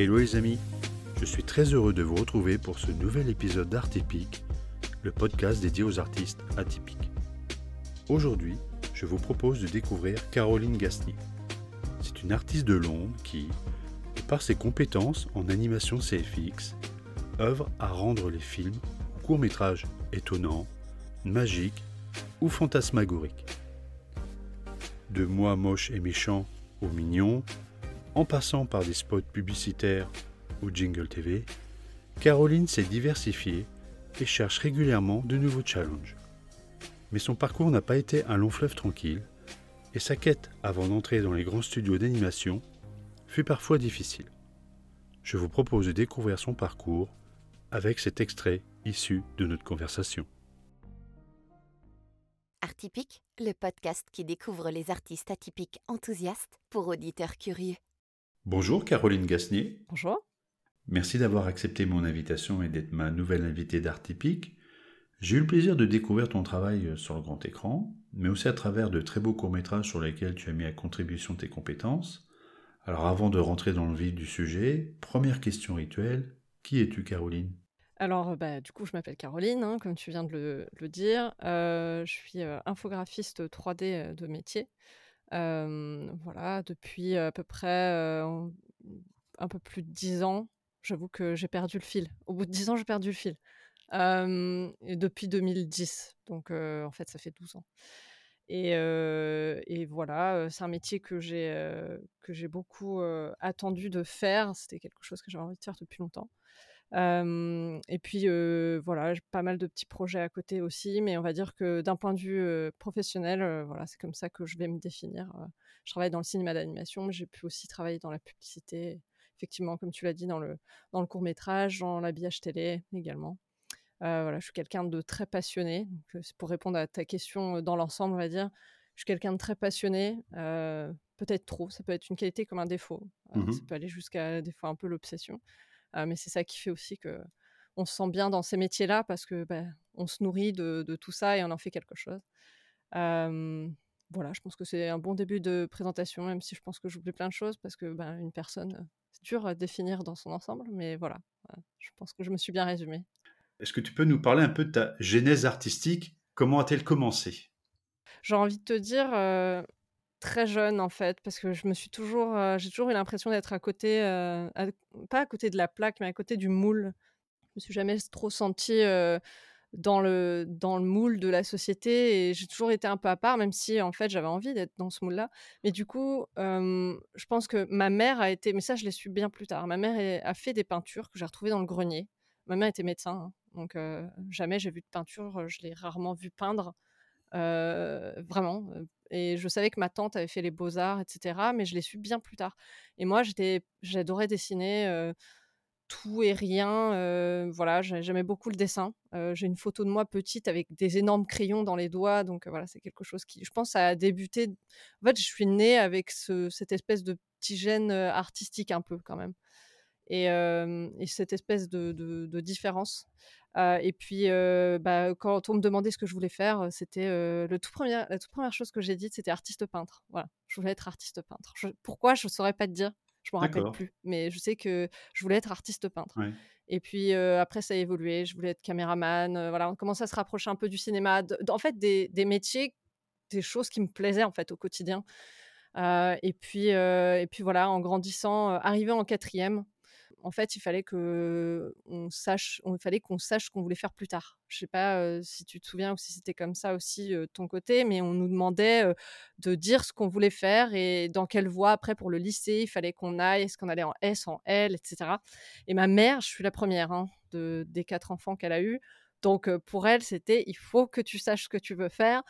Hello les amis, je suis très heureux de vous retrouver pour ce nouvel épisode d'Art Typique, le podcast dédié aux artistes atypiques. Aujourd'hui, je vous propose de découvrir Caroline Gasny. C'est une artiste de Londres qui, par ses compétences en animation CFX, œuvre à rendre les films ou courts-métrages étonnants, magiques ou fantasmagoriques. De moi moche et méchant aux mignons, en passant par des spots publicitaires ou jingle TV, Caroline s'est diversifiée et cherche régulièrement de nouveaux challenges. Mais son parcours n'a pas été un long fleuve tranquille, et sa quête avant d'entrer dans les grands studios d'animation fut parfois difficile. Je vous propose de découvrir son parcours avec cet extrait issu de notre conversation. Artypique, le podcast qui découvre les artistes atypiques enthousiastes pour auditeurs curieux. Bonjour Caroline Gasnier. Bonjour. Merci d'avoir accepté mon invitation et d'être ma nouvelle invitée d'Artypique. J'ai eu le plaisir de découvrir ton travail sur le grand écran, mais aussi à travers de très beaux courts-métrages sur lesquels tu as mis à contribution tes compétences. Alors avant de rentrer dans le vif du sujet, première question rituelle, qui es-tu Caroline? Alors, bah, du coup, je m'appelle Caroline, hein, comme tu viens de le, dire. Euh, je suis euh, infographiste 3D euh, de métier. Voilà, depuis à peu près un peu plus de 10 ans, j'avoue que j'ai perdu le fil. Au bout de 10 ans, j'ai perdu le fil. et depuis 2010, donc en fait, ça fait 12 ans. Et, voilà, c'est un métier que j'ai que j'ai beaucoup attendu de faire. C'était quelque chose que j'avais envie de faire depuis longtemps et puis voilà, j'ai pas mal de petits projets à côté aussi, mais on va dire que d'un point de vue professionnel, voilà, c'est comme ça que je vais me définir. je travaille dans le cinéma d'animation, mais j'ai pu aussi travailler dans la publicité, effectivement, comme tu l'as dit, dans le, dans le court métrage, dans l'habillage télé également. voilà, je suis quelqu'un de très passionné. C'est pour répondre à ta question dans l'ensemble, on va dire. Je suis quelqu'un de très passionné, peut-être trop. Ça peut être une qualité comme un défaut. Mmh ça peut aller jusqu'à des fois un peu l'obsession. Ah, mais c'est ça qui fait aussi que on se sent bien dans ces métiers-là parce que bah, on se nourrit de, tout ça et on en fait quelque chose. voilà, je pense que c'est un bon début de présentation, même si je pense que j'oublie plein de choses parce que bah, une personne, c'est dur à définir dans son ensemble, mais voilà, je pense que je me suis bien résumée. Est-ce que tu peux nous parler un peu de ta genèse artistique? Comment a-t-elle commencé? J'ai envie de te dire, très jeune en fait, parce que je me suis toujours, j'ai toujours eu l'impression d'être à côté, pas à côté de la plaque, mais à côté du moule. Je me suis jamais trop sentie dans le dans le moule de la société et j'ai toujours été un peu à part, même si en fait j'avais envie d'être dans ce moule-là. Mais du coup, je pense que ma mère a été, mais ça je l'ai su bien plus tard. Ma mère a fait des peintures que j'ai retrouvées dans le grenier. Ma mère était médecin, hein, donc jamais j'ai vu de peinture. Je l'ai rarement vu peindre. Vraiment, et je savais que ma tante avait fait les beaux-arts, etc. Mais je l'ai su bien plus tard. Et moi, j'adorais dessiner tout et rien. voilà, j'aimais beaucoup le dessin. j'ai une photo de moi petite avec des énormes crayons dans les doigts. Donc voilà, c'est quelque chose qui, je pense, a débuté. En fait, je suis née avec cette espèce de petit gène artistique un peu quand même. Et, cette espèce de différence et puis, bah, quand on me demandait ce que je voulais faire, c'était le tout premier, la toute première chose que j'ai dite, c'était artiste peintre. Voilà, je voulais être artiste peintre. pourquoi Je ne saurais pas te dire? Je me rappelle plus, mais je sais que je voulais être artiste peintre. Et puis après, ça a évolué. Je voulais être caméraman. voilà, on commençait à se rapprocher un peu du cinéma. en fait, des, des, métiers, des choses qui me plaisaient en fait au quotidien. et puis, et puis voilà, en grandissant, arrivé en quatrième, en fait, il fallait qu'on sache ce qu'on voulait faire plus tard. Je sais pas si tu te souviens ou si c'était comme ça aussi de ton côté, mais on nous demandait de dire ce qu'on voulait faire et dans quelle voie après pour le lycée il fallait qu'on aille, est-ce qu'on allait en S, en L, etc. Et ma mère, je suis la première hein, de, des quatre enfants qu'elle a eu, donc pour elle c'était il faut que tu saches ce que tu veux faire.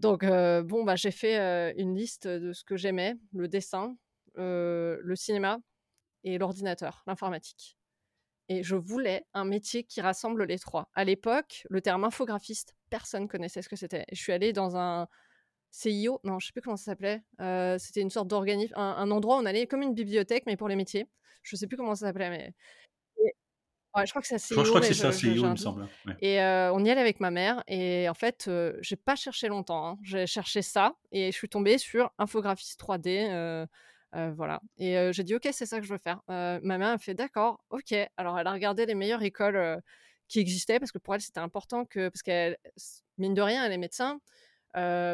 Donc bon bah j'ai fait une liste de ce que j'aimais, le dessin, le cinéma, et l'ordinateur, l'informatique. Et je voulais un métier qui rassemble les trois. À l'époque, le terme infographiste, personne connaissait ce que c'était. Je suis allée dans un CIO, non, je sais plus comment ça s'appelait. Euh, c'était une sorte d'organisme, un, endroit où on allait comme une bibliothèque, mais pour les métiers. Je sais plus comment ça s'appelait, mais. je crois que c'est CIO. Je crois que c'est ça, CIO, il me semble. Et euh, on y allait avec ma mère. Et en fait, euh, j'ai pas cherché longtemps. Hein. J'ai cherché ça et je suis tombée sur infographiste 3D voilà. Et j'ai dit, OK, c'est ça que je veux faire. ma mère a fait, d'accord, OK. Alors, elle a regardé les meilleures écoles qui existaient parce que pour elle, c'était important que. Parce qu'elle, mine de rien, elle est médecin.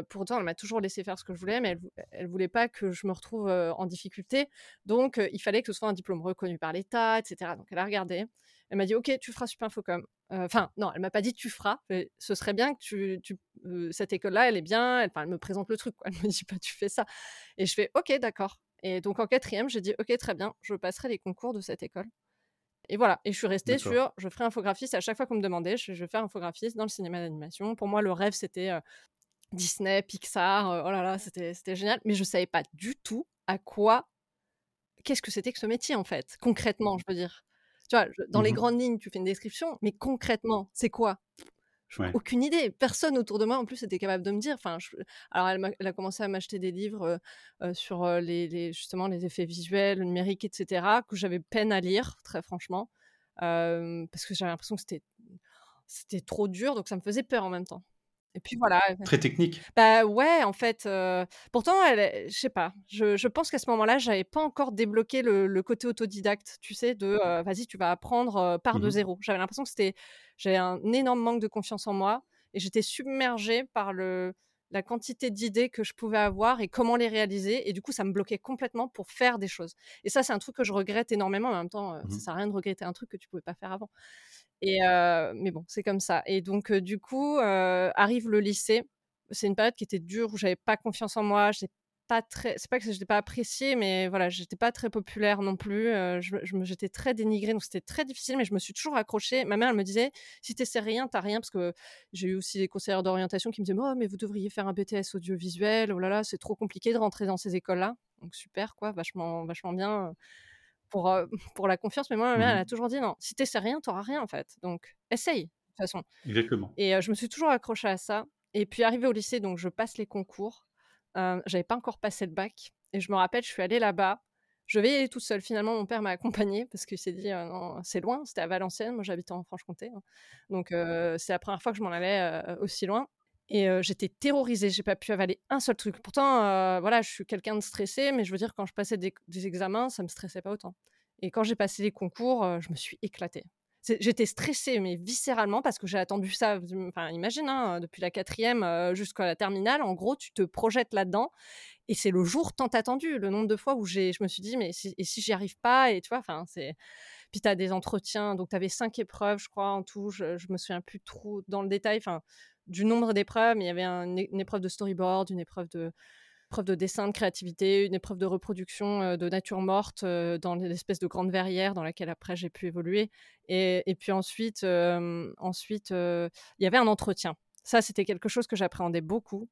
pour autant, elle m'a toujours laissé faire ce que je voulais, mais elle, ne voulait pas que je me retrouve en difficulté. Donc, il fallait que ce soit un diplôme reconnu par l'État, etc. Donc, elle a regardé. Elle m'a dit, OK, tu feras Supinfocom. Enfin, non, elle m'a pas dit tu feras. ce serait bien que tu, tu cette école-là, elle est bien. Elle, elle, me présente le truc. Quoi. Elle me dit pas tu fais ça. Et je fais, OK, d'accord. Et donc en quatrième, j'ai dit, OK, très bien, je passerai les concours de cette école. Et voilà, et je suis restée sur, je ferai infographiste. À chaque fois qu'on me demandait, je, je vais faire infographiste dans le cinéma d'animation. Pour moi, le rêve, c'était Disney, Pixar. oh là là, c'était génial. Mais je savais pas du tout à quoi, qu'est-ce que c'était que ce métier en fait, concrètement, je veux dire. Tu vois, dans les mmh grandes lignes, tu fais une description, mais concrètement, c'est quoi? Aucune idée. Personne autour de moi, en plus, était capable de me dire. Enfin, alors, elle, a commencé à m'acheter des livres sur les, justement les effets visuels, le numérique, etc., que j'avais peine à lire, très franchement, parce que j'avais l'impression que c'était c'était trop dur, donc ça me faisait peur en même temps. Et puis voilà. Très technique. Bah ouais, en fait. pourtant, elle, je sais pas. Je, pense qu'à ce moment-là, j'avais pas encore débloqué le, côté autodidacte, tu sais, de vas-y, tu vas apprendre par de mmh zéro. J'avais l'impression que c'était, j'avais un énorme manque de confiance en moi et j'étais submergée par le la quantité d'idées que je pouvais avoir et comment les réaliser. Et du coup, ça me bloquait complètement pour faire des choses. Et ça, c'est un truc que je regrette énormément. En même temps, ça mmh sert à rien de regretter un truc que tu pouvais pas faire avant. Mais bon, c'est comme ça. Et donc, du coup, arrive le lycée. C'est une période qui était dure où j'avais pas confiance en moi. J'étais pas très. C'est pas que je n'étais pas appréciée, mais voilà, j'étais pas très populaire non plus. j'étais très dénigrée, donc c'était très difficile. Mais je me suis toujours accrochée. Ma mère, elle me disait, si tu sais rien, t'as rien, parce que j'ai eu aussi des conseillers d'orientation qui me disaient, oh, mais vous devriez faire un BTS audiovisuel. Oh là là, c'est trop compliqué de rentrer dans ces écoles-là. Donc super, quoi, vachement, vachement bien pour, pour la confiance. Mais moi, ma mère, elle a mmh toujours dit non, si tu sais rien, tu n'auras rien en fait. Donc, essaye, de toute façon. Exactement. Et je me suis toujours accrochée à ça. Et puis, arrivé au lycée, donc je passe les concours. Euh, J'avais pas encore passé le bac. Et je me rappelle, je suis allée là-bas. Je vais y aller toute seule. Finalement, mon père m'a accompagnée parce qu'il s'est dit non, c'est loin. C'était à Valenciennes. Moi, j'habitais en Franche-Comté. Hein. Donc, c'est la première fois que je m'en allais aussi loin. Et j'étais terrorisée, j'ai pas pu avaler un seul truc. Pourtant, voilà, je suis quelqu'un de stressé, mais je veux dire, quand je passais des, examens, ça me stressait pas autant. Et quand j'ai passé les concours, je me suis éclatée. J'étais stressée, mais viscéralement, parce que j'ai attendu ça. Enfin, imagine, hein, depuis la quatrième jusqu'à la terminale, en gros, tu te projettes là-dedans. Et c'est le jour tant attendu, le nombre de fois où je me suis dit, mais si, et si j'y arrive pas Et tu vois, enfin, c'est. Puis tu as des entretiens, donc tu avais cinq épreuves, je crois, en tout. Je, je me souviens plus trop dans le détail. Enfin, du nombre d'épreuves. Il y avait une épreuve de storyboard, une épreuve de, de dessin, de créativité, une épreuve de reproduction euh, de nature morte euh, dans l'espèce de grande verrière dans laquelle après j'ai pu évoluer. Et, puis ensuite, euh, ensuite il y avait un entretien. Ça, c'était quelque chose que j'appréhendais beaucoup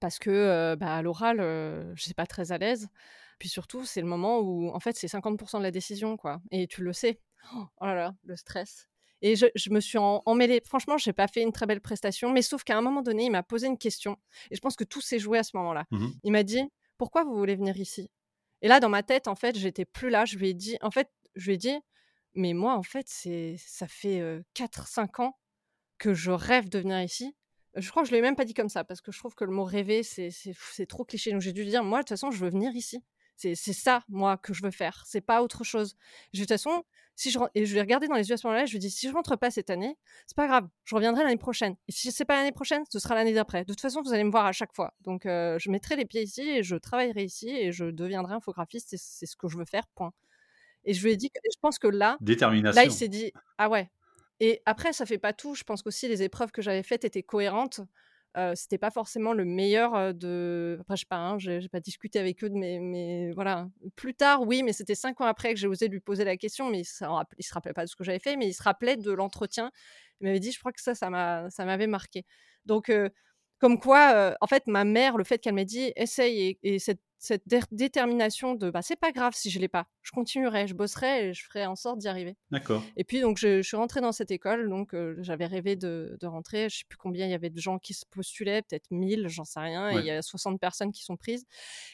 parce que bah, à l'oral, je ne suis pas très à l'aise. Puis surtout, c'est le moment où, en fait, c'est 50% de la décision, quoi. Et tu le sais. Oh là là, le stress. Et je, me suis emmêlée. Franchement, je n'ai pas fait une très belle prestation, mais sauf qu'à un moment donné, il m'a posé une question. Et je pense que tout s'est joué à ce moment-là. Mmh il m'a dit Pourquoi vous voulez venir ici? Et là, dans ma tête, en fait, j'étais plus là. Je lui ai dit En fait, je lui ai dit Mais moi, en fait, c'est ça fait 4-5 ans que je rêve de venir ici. Je crois que je ne l'ai même pas dit comme ça, parce que je trouve que le mot rêver, c'est trop cliché. Donc j'ai dû dire Moi, de toute façon, je veux venir ici. C'est ça, moi, que je veux faire. C'est pas autre chose. de toute façon, si je, et je vais regarder dans les yeux à ce moment-là, je lui dis si je rentre pas cette année, c'est pas grave, je reviendrai l'année prochaine. Et si c'est pas l'année prochaine, ce sera l'année d'après. De toute façon, vous allez me voir à chaque fois. Donc, euh, je mettrai les pieds ici et je travaillerai ici et je deviendrai infographiste. C'est ce que je veux faire, point. Et je lui ai dit, je pense que là, Détermination. là, il s'est dit ah ouais. Et après, ça fait pas tout. Je pense qu'aussi les épreuves que j'avais faites étaient cohérentes c'était pas forcément le meilleur de. Après, je sais pas, hein, j'ai pas discuté avec eux, mais, voilà. Plus tard, oui, mais c'était cinq ans après que j'ai osé lui poser la question, mais il, il se rappelait pas de ce que j'avais fait, mais il se rappelait de l'entretien. Il m'avait dit, je crois que ça, ça m'avait marqué. Donc, comme quoi, en fait, ma mère, le fait qu'elle m'ait dit, essaye, et, cette, détermination de, bah, c'est pas grave si je l'ai pas, je continuerai, je bosserai et je ferai en sorte d'y arriver. D'accord. Et puis, donc, je, suis rentrée dans cette école, donc j'avais rêvé de, rentrer, je sais plus combien il y avait de gens qui se postulaient, peut-être 1000, j'en sais rien, et il y a 60 personnes qui sont prises.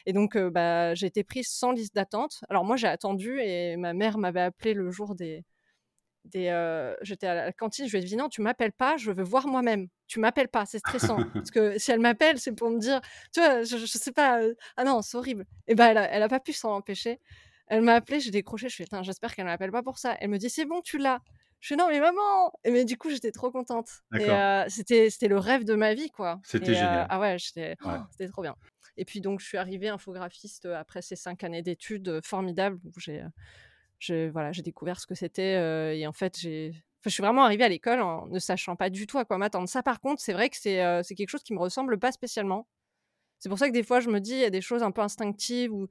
Et donc, bah, j'ai été prise sans liste d'attente. Alors, moi, j'ai attendu et ma mère m'avait appelé le jour des des j'étais à la cantine, je lui ai dit: «Non, tu m'appelles pas, je veux voir moi-même. Tu m'appelles pas, c'est stressant». parce que si elle m'appelle, c'est pour me dire tu vois? Je je sais pas, ah non, c'est horrible et ben, elle a elle a pas pu s'en empêcher. Elle m'a appelée, j'ai décroché, je «Putain, j'espère qu'elle m'appelle pas pour ça». Elle me dit: «C'est bon, tu l'as». Je fais: «Non, mais maman!» et mais du coup, j'étais trop contente et c'était c'était le rêve de ma vie, quoi C'était génial. ah ouais, oh, c'était trop bien et puis donc je suis arrivée infographiste, après ces 5 années d'études, formidables où j'ai, voilà, j'ai découvert ce que c'était, et en fait, j'ai je suis vraiment arrivée à l'école en ne sachant pas du tout à quoi m'attendre. Ça, par contre, c'est vrai que c'est, c'est quelque chose qui me ressemble pas spécialement. C'est pour ça que des fois, je me dis, il y a des choses un peu instinctives ou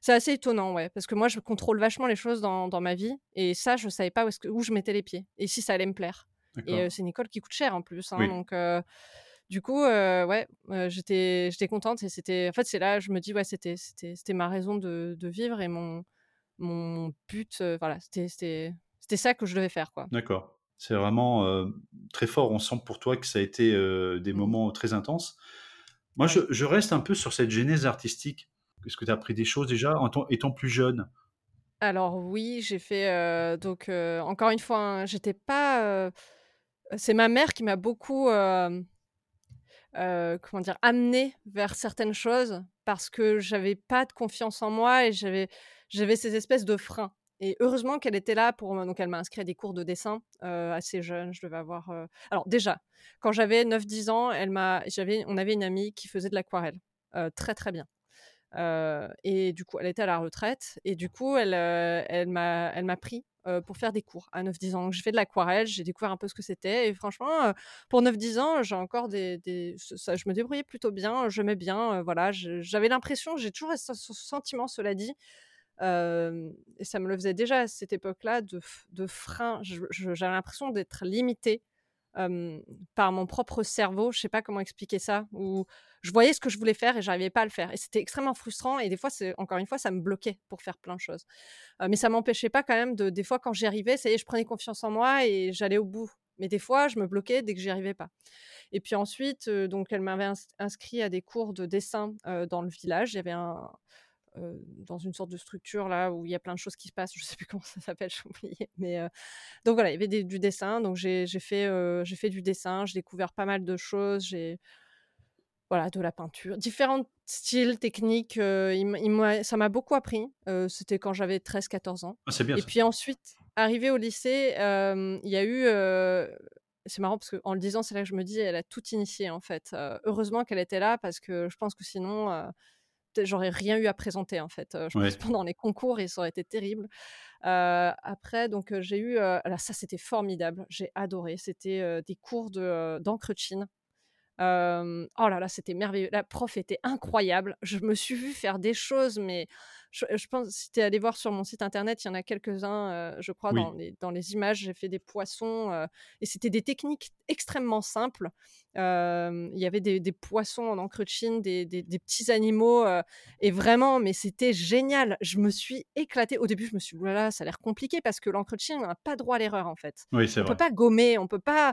c'est assez étonnant, ouais, parce que moi, je contrôle vachement les choses dans, dans ma vie et ça, je savais pas où, que, où, je mettais les pieds et si ça allait me plaire. Et c'est une école qui coûte cher en plus, hein, donc du coup, ouais, j'étais j'étais contente et c'était en fait c'est là je me dis ouais c'était c'était c'était ma raison de, de, vivre et mon mon but voilà c'était c'était ça que je devais faire quoi. D'accord. C'est vraiment très fort. On sent pour toi que ça a été des mmh moments très intenses. Moi, je, je, reste un peu sur cette genèse artistique. Est-ce que tu as appris des choses déjà en étant plus jeune? Alors oui, j'ai fait donc encore une fois, hein, j'étais pas. c'est ma mère qui m'a beaucoup comment dire amenée vers certaines choses parce que j'avais pas de confiance en moi et j'avais j'avais ces espèces de freins. Et heureusement qu'elle était là pour donc elle m'a inscrit à des cours de dessin assez jeune, je devais avoir alors déjà, quand j'avais 9-10 ans, elle m'a j'avais on avait une amie qui faisait de l'aquarelle, très très bien et du coup, elle était à la retraite. Et du coup, elle, elle m'a, elle m'a pris pour faire des cours à 9-10 ans. Donc, j'ai fait de l'aquarelle, j'ai découvert un peu ce que c'était. Et franchement, pour 9-10 ans, j'ai encore des, ça, je me débrouillais plutôt bien, je j'aimais bien. voilà, j'avais l'impression, j'ai toujours ce, sentiment, cela dit. Et ça me le faisait déjà à cette époque-là de, frein. J'avais l'impression d'être limitée par mon propre cerveau. Je sais pas comment expliquer ça. Ou je voyais ce que je voulais faire et j'arrivais pas à le faire. Et c'était extrêmement frustrant. Et des fois, encore une fois, ça me bloquait pour faire plein de choses. mais ça m'empêchait pas quand même de. Des fois, quand j'y arrivais, ça y est, je prenais confiance en moi et j'allais au bout. Mais des fois, je me bloquais dès que j'y arrivais pas. Et puis ensuite, donc, elle m'avait inscrit à des cours de dessin dans le village. Il y avait un, dans une sorte de structure là où il y a plein de choses qui se passent. Je sais plus comment ça s'appelle, j'ai oublié. Mais donc voilà, il y avait du dessin. Donc j'ai fait, j'ai fait du dessin. J'ai découvert pas mal de choses. J'ai voilà, de la peinture, différents styles, techniques. il, ça m'a beaucoup appris. C'était quand j'avais 13-14 ans. Ah, bien. Et puis ensuite, arrivé au lycée, il y a eu c'est marrant parce qu'en le disant, c'est là que je me dis, elle a tout initié en fait. heureusement qu'elle était là parce que je pense que sinon, j'aurais rien eu à présenter en fait. je pense pendant les concours et ça aurait été terrible. après, donc j'ai eu, alors ça c'était formidable, j'ai adoré. C'était des cours de d'encre de Chine. oh là là, c'était merveilleux. La prof était incroyable. Je me suis vue faire des choses, mais je, pense, si tu es allé voir sur mon site internet, il y en a quelques-uns, euh, je crois, dans, les, dans, les, images. J'ai fait des poissons euh, et c'était des techniques extrêmement simples. il y avait des, poissons en encre de Chine, des, des, petits animaux euh, et vraiment, mais c'était génial. Je me suis éclatée. Au début, je me suis dit, là, ça a l'air compliqué parce que l'encre de Chine, on n'a pas droit à l'erreur en fait. Oui, on ne peut pas gommer, on peut pas.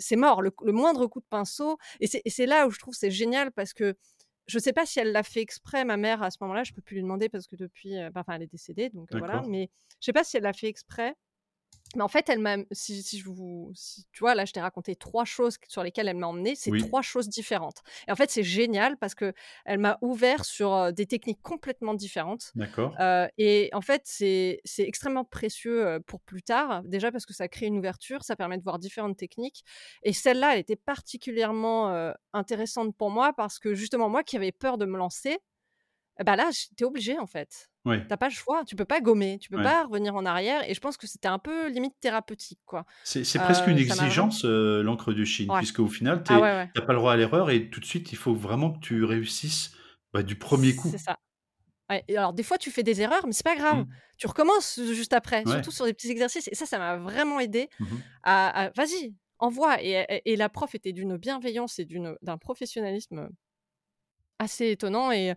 C'est mort, le, le, moindre coup de pinceau. Et c'est là où je trouve c'est génial parce que je ne sais pas si elle l'a fait exprès, ma mère, à ce moment-là. Je ne peux plus lui demander parce que depuis, enfin, elle est décédée, donc voilà. Mais je ne sais pas si elle l'a fait exprès. Mais en fait, elle m'a, si, je vous, tu vois, là, je t'ai raconté trois choses sur lesquelles elle m'a emmenée. C'est trois choses différentes. Et en fait, c'est génial parce que elle m'a ouvert sur des techniques complètement différentes. D'accord. et en fait, c'est, c'est extrêmement précieux pour plus tard. Déjà parce que ça crée une ouverture, ça permet de voir différentes techniques. Et celle-là, elle était particulièrement intéressante pour moi parce que justement, moi qui avais peur de me lancer, bah là, j'étais obligée en fait. Tu T'as pas le choix, tu peux pas gommer, tu peux pas revenir en arrière. Et je pense que c'était un peu limite thérapeutique, quoi. C'est presque une exigence, l'encre de Chine, puisque au final, tu n'as ah pas le droit à l'erreur et tout de suite, il faut vraiment que tu réussisses bah, du premier coup. C'est ça. Et alors, des fois, tu fais des erreurs, mais c'est pas grave. Mmh. Tu recommences juste après, surtout sur des petits exercices. Et ça, ça m'a vraiment aidé mmh à, vas-y, envoie. Et, et, la prof était d'une bienveillance et d'un professionnalisme assez étonnant. Et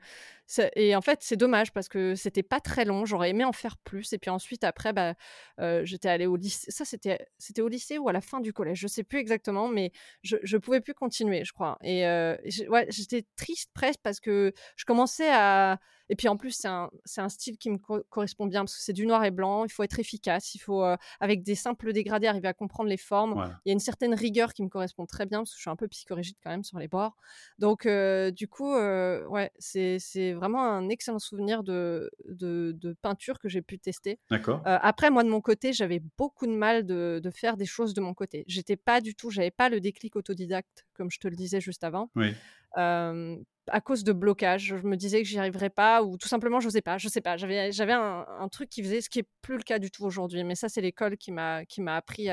et en fait, c'est dommage parce que c'était pas très long. J'aurais aimé en faire plus. Et puis ensuite, après, bah, j'étais allée au lycée. Ça, c'était, c'était au lycée ou à la fin du collège. Je sais plus exactement, mais je, je pouvais plus continuer, je crois. Et ouais, j'étais triste presque parce que je commençais à. Et puis en plus, c'est un, un, style qui me correspond bien parce que c'est du noir et blanc. Il faut être efficace. Il faut, avec des simples dégradés, arriver à comprendre les formes. Il y a une certaine rigueur qui me correspond très bien parce que je suis un peu psychorigide quand même sur les bords. Donc, du coup, ouais, c'est vraiment un excellent souvenir de, de, peinture que j'ai pu tester. D'accord. après, moi, de mon côté, j'avais beaucoup de mal de, de, faire des choses de mon côté. J'étais pas du tout, j'avais pas le déclic autodidacte, comme je te le disais juste avant. Oui. à cause de blocage, je me disais que j'y arriverais pas ou tout simplement je n'osais pas, je sais pas. J'avais j'avais un, un, truc qui faisait ce qui est plus le cas du tout aujourd'hui. Mais ça c'est l'école qui m'a qui m'a appris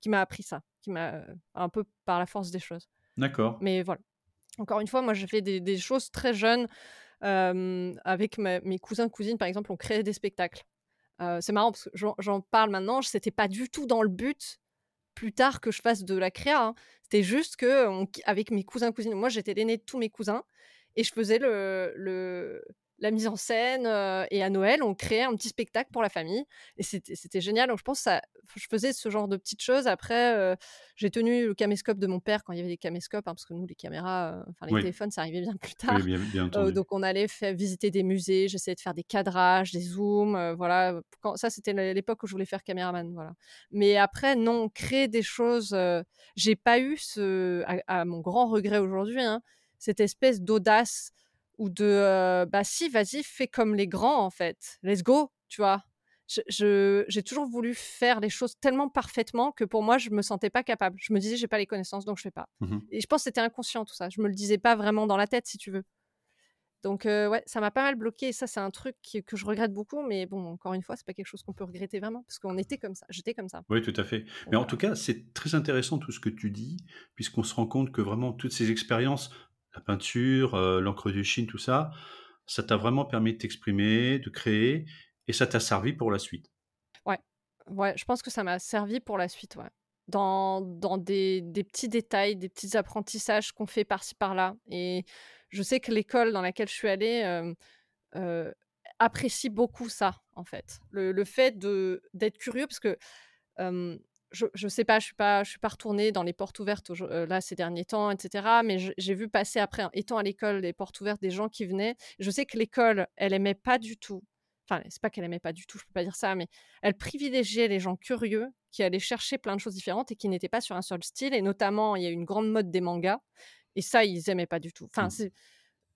qui m'a appris ça, qui m'a un peu par la force des choses. D'accord. Mais voilà. Encore une fois, moi, j'ai fait des, choses très jeunes. Avec mes cousins, cousines, par exemple, on créé des spectacles. c'est marrant parce que j'en parle maintenant. C'était pas du tout dans le but plus tard que je fasse de la créa. Hein. C'était juste que avec mes cousins, cousines, moi j'étais l'aîné de tous mes cousins et je faisais le, le la mise en scène. et à Noël, on créait un petit spectacle pour la famille. Et c'était génial. Donc, je pense que ça, je faisais ce genre de petites choses. Après, j'ai tenu le caméscope de mon père quand il y avait des caméscopes, hein, parce que nous, les caméras, enfin, les téléphones, ça arrivait bien plus tard. donc, on allait faire, visiter des musées. J'essayais de faire des cadrages, des zooms. voilà. Quand, ça, c'était l'époque où je voulais faire caméraman. Voilà. Mais après, non, créer des choses. j'ai pas eu ce, à, mon grand regret aujourd'hui, hein, cette espèce d'audace ou de bah si, vas-y, fais comme les grands en fait, let's go, tu vois? Je, j'ai toujours voulu faire les choses tellement parfaitement que pour moi, je me sentais pas capable. Je me disais, j'ai pas les connaissances, donc je fais pas. Mmh Et je pense que c'était inconscient tout ça. Je me le disais pas vraiment dans la tête, si tu veux. Donc ouais, ça m'a pas mal bloqué. Et ça, c'est un truc que je regrette beaucoup. Mais bon, encore une fois, c'est pas quelque chose qu'on peut regretter vraiment, parce qu'on était comme ça. J'étais comme ça. Oui, tout à fait. Mais en tout cas, c'est très intéressant tout ce que tu dis, puisqu'on se rend compte que vraiment toutes ces expériences la peinture, euh, l'encre de Chine, tout ça, ça t'a vraiment permis de t'exprimer, de créer, et ça t'a servi pour la suite? Ouais, ouais, je pense que ça m'a servi pour la suite, ouais. Dans, dans des, des, petits détails, des petits apprentissages qu'on fait par-ci par-là. Et je sais que l'école dans laquelle je suis allée euh, euh, apprécie beaucoup ça, en fait. Le, le fait d'être curieux, parce que je, je sais pas, je suis pas, je suis pas retournée dans les portes ouvertes euh, là ces derniers temps, etc. Mais j'ai vu passer après, étant à l'école, les portes ouvertes des gens qui venaient. Je sais que l'école, elle aimait pas du tout. Enfin, c'est pas qu'elle aimait pas du tout, je peux pas dire ça, mais elle privilégiait les gens curieux qui allaient chercher plein de choses différentes et qui n'étaient pas sur un seul style. Et notamment, il y a une grande mode des mangas. Et ça, ils aimaient pas du tout. Enfin, mmh. c'est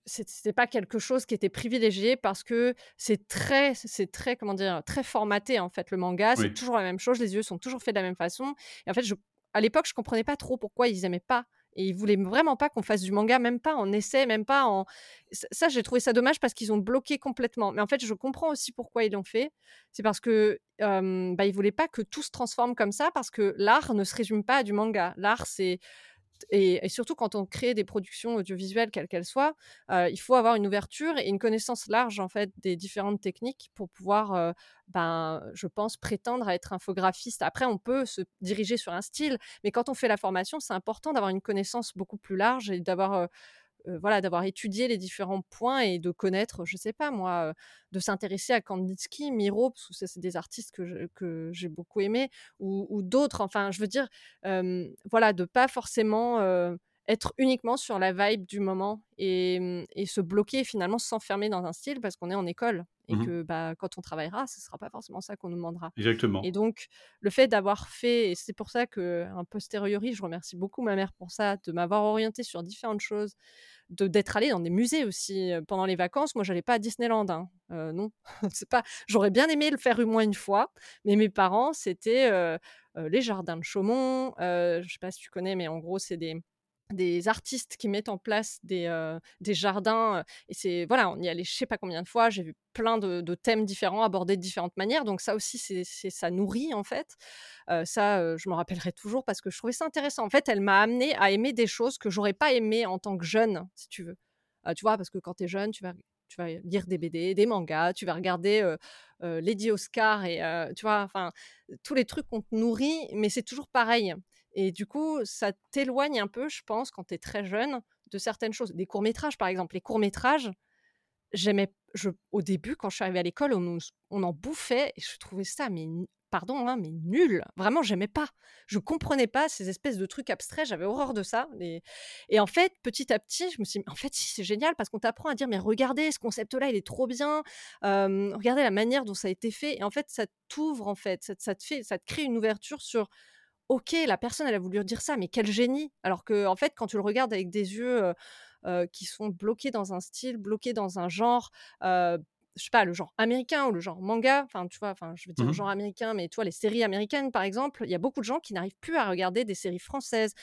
c'était pas quelque chose qui était privilégié parce que c'est très c'est très comment dire très formaté en fait le manga. C'est toujours la même chose les yeux sont toujours faits de la même façon. Et en fait je, à l'époque je comprenais pas trop pourquoi ils aimaient pas et ils voulaient vraiment pas qu'on fasse du manga même pas en essai même pas en ça j'ai trouvé ça dommage parce qu'ils ont bloqué complètement. Mais en fait je comprends aussi pourquoi ils l'ont fait. C'est parce que bah, ils voulaient pas que tout se transforme comme ça parce que l'art ne se résume pas à du manga. L'art c'est et, surtout quand on crée des productions audiovisuelles, quelles qu'elles soient, il faut avoir une ouverture et une connaissance large en fait des différentes techniques pour pouvoir, ben, je pense, prétendre à être infographiste. Après, on peut se diriger sur un style, mais quand on fait la formation, c'est important d'avoir une connaissance beaucoup plus large et d'avoir euh, voilà, d'avoir étudié les différents points et de connaître, je sais pas moi, euh, de s'intéresser à Kandinsky, Miro, parce que c'est des artistes que j'ai beaucoup aimés, ou, d'autres. Enfin, je veux dire, voilà, de pas forcément être uniquement sur la vibe du moment et, se bloquer finalement s'enfermer dans un style parce qu'on est en école et mmh que bah, quand on travaillera, ce ne sera pas forcément ça qu'on nous demandera. Exactement. Et donc, le fait d'avoir fait, et c'est pour ça que, un posteriori, je remercie beaucoup ma mère pour ça, de m'avoir orienté sur différentes choses, d'être allé dans des musées aussi pendant les vacances. Moi, j'allais pas à Disneyland, hein. non. c'est pas. J'aurais bien aimé le faire au moins une fois, mais mes parents, c'était les jardins de Chaumont. je sais pas si tu connais, mais en gros, c'est des des artistes qui mettent en place des, des jardins. Et c'est voilà, on y allait je sais pas combien de fois. J'ai vu plein de, thèmes différents abordés de différentes manières. Donc ça aussi, c'est, ça nourrit en fait. ça, je me rappellerai toujours parce que je trouvais ça intéressant. En fait, elle m'a amené à aimer des choses que j'aurais pas aimé en tant que jeune, si tu veux. tu vois, parce que quand tu es jeune, tu vas tu vas lire des BD, des mangas, tu vas regarder Lady Oscar et tu vois, enfin tous les trucs qu'on te nourrit, mais c'est toujours pareil. Et du coup, ça t'éloigne un peu, je pense, quand tu es très jeune, de certaines choses. Des courts-métrages, par exemple. Les courts-métrages, j'aimais, je, au début, quand je suis arrivée à l'école, on, en bouffait et je trouvais ça, mais pardon, hein, mais nul. Vraiment, j'aimais pas. Je comprenais pas ces espèces de trucs abstraits. J'avais horreur de ça. Et, en fait, petit à petit, je me suis dit, en fait, si, c'est génial parce qu'on t'apprend à dire, mais regardez, ce concept-là, il est trop bien. regardez la manière dont ça a été fait. Et en fait, ça t'ouvre, en fait. Ça, te fait, ça te crée une ouverture sur, ok, la personne, elle a voulu dire ça, mais quel génie. Alors que, en fait, quand tu le regardes avec des yeux qui sont bloqués dans un style, bloqués dans un genre, je sais pas, le genre américain ou le genre manga, enfin, tu vois, enfin, je veux dire le mmh genre américain, mais toi, les séries américaines, par exemple, il y a beaucoup de gens qui n'arrivent plus à regarder des séries françaises,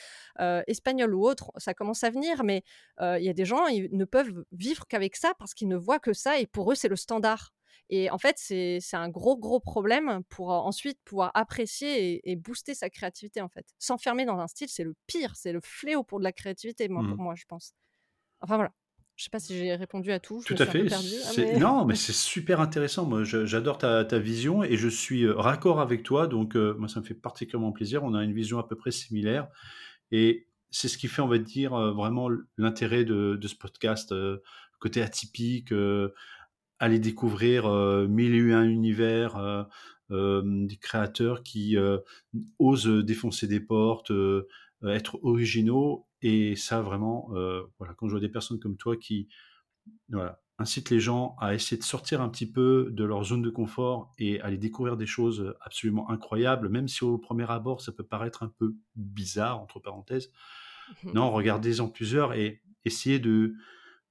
espagnoles ou autres. Ça commence à venir, mais il y a des gens, ils ne peuvent vivre qu'avec ça parce qu'ils ne voient que ça et pour eux, c'est le standard. Et en fait, c'est un gros, gros problème pour ensuite pouvoir apprécier et, booster sa créativité, en fait. S'enfermer dans un style, c'est le pire, c'est le fléau pour de la créativité, moi, pour mmh moi, je pense. Enfin, voilà. Je sais pas si j'ai répondu à tout. tout à fait. Hein, non, mais c'est super intéressant. Moi, j'adore ta, vision et je suis raccord avec toi. Donc, euh, moi, ça me fait particulièrement plaisir. On a une vision à peu près similaire. Et c'est ce qui fait, on va dire, euh, vraiment l'intérêt de, ce podcast, côté atypique, aller découvrir mille et un univers, des créateurs qui osent défoncer des portes, être originaux et ça, vraiment, euh, voilà, quand je vois des personnes comme toi qui voilà, incitent les gens à essayer de sortir un petit peu de leur zone de confort et aller découvrir des choses absolument incroyables, même si au premier abord, ça peut paraître un peu bizarre, entre parenthèses. Mmh non, regardez-en plusieurs et essayez de,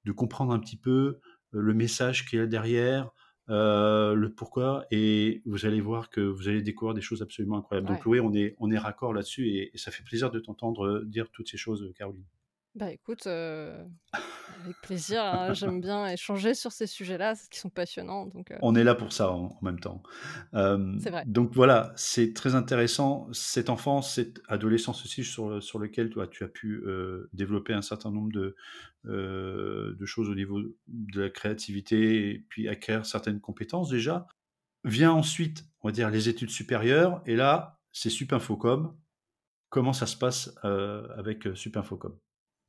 de comprendre un petit peu euh, le message qu'il y a derrière, euh, le pourquoi, et vous allez voir que vous allez découvrir des choses absolument incroyables. Donc oui, on est, on est raccord là-dessus, et, ça fait plaisir de t'entendre dire toutes ces choses, Caroline. Bah écoute, euh, avec plaisir, hein, j'aime bien échanger sur ces sujets-là, qui sont passionnants. Donc, euh. On est là pour ça en, même temps. c'est vrai. Donc voilà, c'est très intéressant, cette enfance, cette adolescence aussi sur, sur lequel toi, tu as pu développer un certain nombre de, de choses au niveau de la créativité et puis acquérir certaines compétences déjà. Vient ensuite, on va dire, les études supérieures, et là, c'est Supinfocom. Comment ça se passe avec Supinfocom?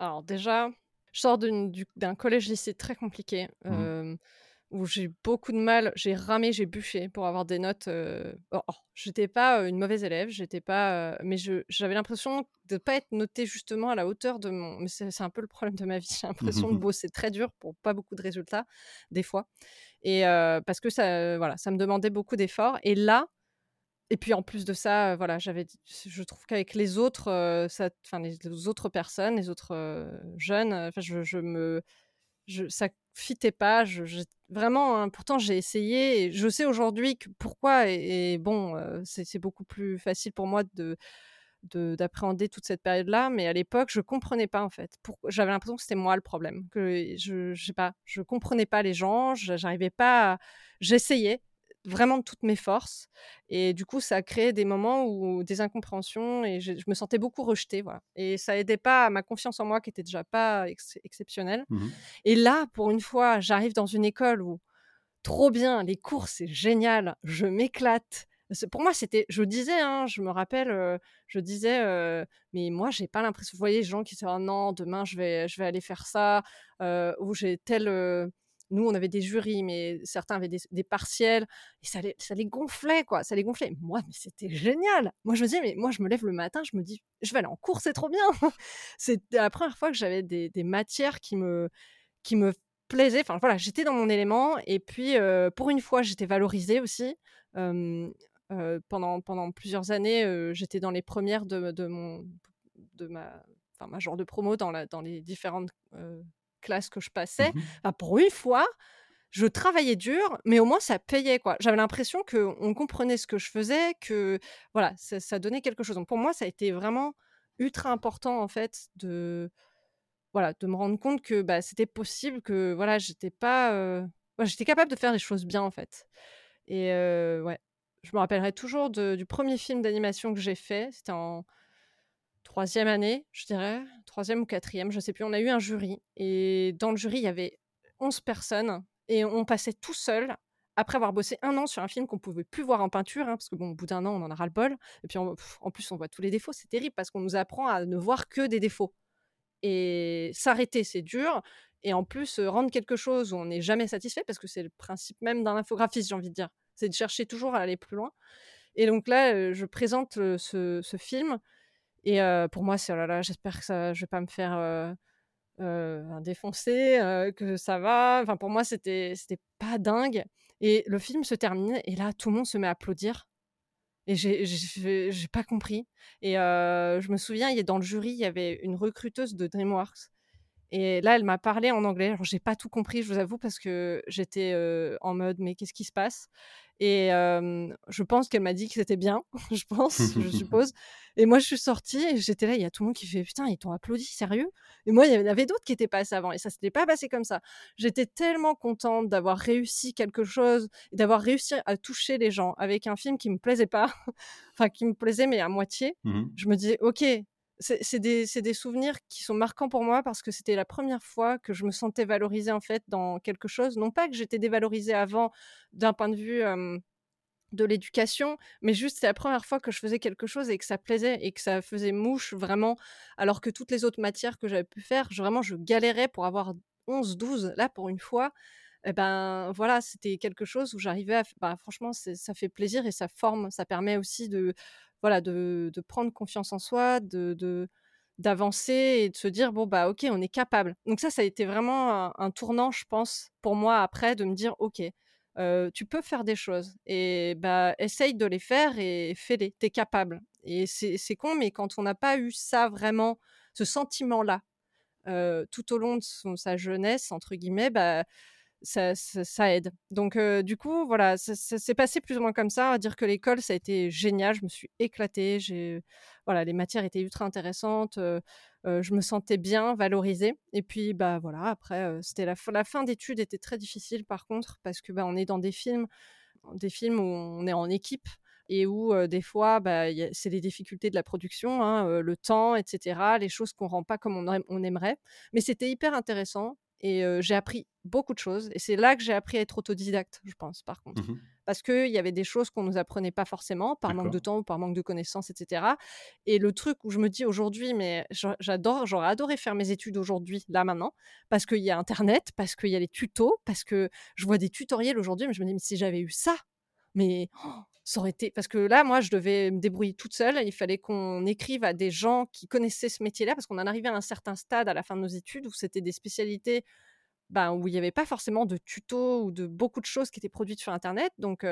Alors déjà, je sors d'un collège-lycée très compliqué, mmh. où j'ai eu beaucoup de mal, j'ai ramé, j'ai bûché pour avoir des notes. Oh, oh, j'étais pas une mauvaise élève, j'étais pas, mais j'avais l'impression de ne pas être notée justement à la hauteur de mon. Mais c'est un peu le problème de ma vie. J'ai l'impression de bosser très dur pour pas beaucoup de résultats, des fois, et parce que ça, voilà, ça me demandait beaucoup d'efforts. Et là, et puis en plus de ça, voilà, j'avais, je trouve qu'avec les autres, enfin les, autres personnes, les autres jeunes, je, je, me, ça fitait pas. Vraiment, hein, pourtant j'ai essayé. Je sais aujourd'hui pourquoi. Et, bon, c'est beaucoup plus facile pour moi de d'appréhender toute cette période-là, mais à l'époque, je comprenais pas en fait. J'avais l'impression que c'était moi le problème, que je, je pas, je comprenais pas les gens, j'arrivais pas. J'essayais, vraiment de toutes mes forces. Et du coup, ça a créé des moments où des incompréhensions et je, me sentais beaucoup rejetée. Voilà. Et ça aidait pas à ma confiance en moi qui était déjà pas exceptionnelle. Mmh et là, pour une fois, j'arrive dans une école où trop bien, les cours, c'est génial, je m'éclate. Pour moi, c'était, je disais, hein, je me rappelle, je disais, mais moi, j'ai pas l'impression. Vous voyez, les gens qui disent, «Oh non, demain, je vais, je vais aller faire ça, ou j'ai tel nous, on avait des jurys, mais certains avaient des, partiels, et ça les, gonflait, quoi. Ça les gonflait. Moi, mais c'était génial. Moi, je me disais, mais moi, je me lève le matin, je me dis, je vais aller en cours, c'est trop bien. c'est la première fois que j'avais des, matières qui me, qui me plaisaient. Enfin, voilà, j'étais dans mon élément, et puis, euh, pour une fois, j'étais valorisée aussi. Euh, pendant, pendant plusieurs années, j'étais dans les premières de, de, mon, de ma, ma genre de promo dans, la, dans les différentes classe que je passais, mmh pour une fois, je travaillais dur, mais au moins ça payait quoi. J'avais l'impression que on comprenait ce que je faisais, que voilà, ça, donnait quelque chose. Donc pour moi, ça a été vraiment ultra important en fait de voilà de me rendre compte que bah, c'était possible, que voilà j'étais pas, j'étais capable de faire des choses bien en fait. Et ouais, je me rappellerai toujours du premier film d'animation que j'ai fait. C'était en troisième année, je dirais, troisième ou quatrième, je sais plus. On a eu un jury et dans le jury, il y avait 11 personnes et on passait tout seul après avoir bossé un an sur un film qu'on pouvait plus voir en peinture, hein, parce que bon, au bout d'un an, on en a ras le bol. Et puis en, plus, on voit tous les défauts. C'est terrible parce qu'on nous apprend à ne voir que des défauts. Et s'arrêter, c'est dur. et en plus rendre quelque chose où on n'est jamais satisfait, parce que c'est le principe même d'un infographiste, j'ai envie de dire. C'est de chercher toujours à aller plus loin. Et donc là, je présente ce, film. Et pour moi, c'est oh là j'espère que ça, je vais pas me faire défoncer, que ça va. Enfin, pour moi, c'était c'était pas dingue. Et le film se termine, et là, tout le monde se met à applaudir. Et j'ai pas compris. Et je me souviens, il dans le jury, il y avait une recruteuse de DreamWorks. Et là, elle m'a parlé en anglais. Alors, j'ai pas tout compris, je vous avoue, parce que j'étais en mode, mais qu'est-ce qui se passe? Et je pense qu'elle m'a dit que c'était bien, je pense, je suppose. Et moi, je suis sortie et j'étais là, il y a tout le monde qui fait, putain, ils t'ont applaudi, sérieux? Et moi, il y en avait d'autres qui étaient passés avant et ça s'était pas passé comme ça. J'étais tellement contente d'avoir réussi quelque chose, d'avoir réussi à toucher les gens avec un film qui me plaisait pas, enfin, qui me plaisait, mais à moitié. Mmh je me disais, ok, c'est des, souvenirs qui sont marquants pour moi parce que c'était la première fois que je me sentais valorisée en fait dans quelque chose. Non pas que j'étais dévalorisée avant d'un point de vue de l'éducation, mais juste c'est la première fois que je faisais quelque chose et que ça plaisait et que ça faisait mouche vraiment, alors que toutes les autres matières que j'avais pu faire, vraiment je galérais pour avoir 11, 12. Là, pour une fois, eh ben voilà, c'était quelque chose où j'arrivais à... Bah, franchement, ça fait plaisir et ça forme, ça permet aussi de voilà, de, prendre confiance en soi, de, d'avancer et de se dire bon bah ok on est capable. Donc ça ça a été vraiment un, tournant je pense pour moi après de me dire ok tu peux faire des choses et bah essaye de les faire et fais-les. T'es capable. Et c'est con mais quand on n'a pas eu ça vraiment ce sentiment là tout au long de sa jeunesse entre guillemets bah ça, aide. Donc, du coup, voilà, ça, s'est passé plus ou moins comme ça. À dire que l'école, ça a été génial. Je me suis éclatée. Voilà, les matières étaient ultra intéressantes. je me sentais bien, valorisée. Et puis, bah voilà, après, c'était la, fin d'études était très difficile par contre parce que bah, on est dans des films, des films où on est en équipe et où des fois, bah, c'est les difficultés de la production, hein, le temps, etc., les choses qu'on rend pas comme on aimerait. Mais c'était hyper intéressant et j'ai appris beaucoup de choses. Et c'est là que j'ai appris à être autodidacte, je pense, par contre. Mmh Parce qu'il y avait des choses qu'on ne nous apprenait pas forcément, par manque de temps ou par manque de connaissances, etc. Et le truc où je me dis aujourd'hui, mais j'adore, j'aurais adoré faire mes études aujourd'hui, là, maintenant, parce qu'il y a Internet, parce qu'il y a les tutos, parce que je vois des tutoriels aujourd'hui, mais je me dis, mais si j'avais eu ça, mais oh, ça aurait été. Parce que là, moi, je devais me débrouiller toute seule. Il fallait qu'on écrive à des gens qui connaissaient ce métier-là, parce qu'on en arrivait à un certain stade à la fin de nos études où c'était des spécialités ben, où il n'y avait pas forcément de tutos ou de beaucoup de choses qui étaient produites sur Internet. Donc,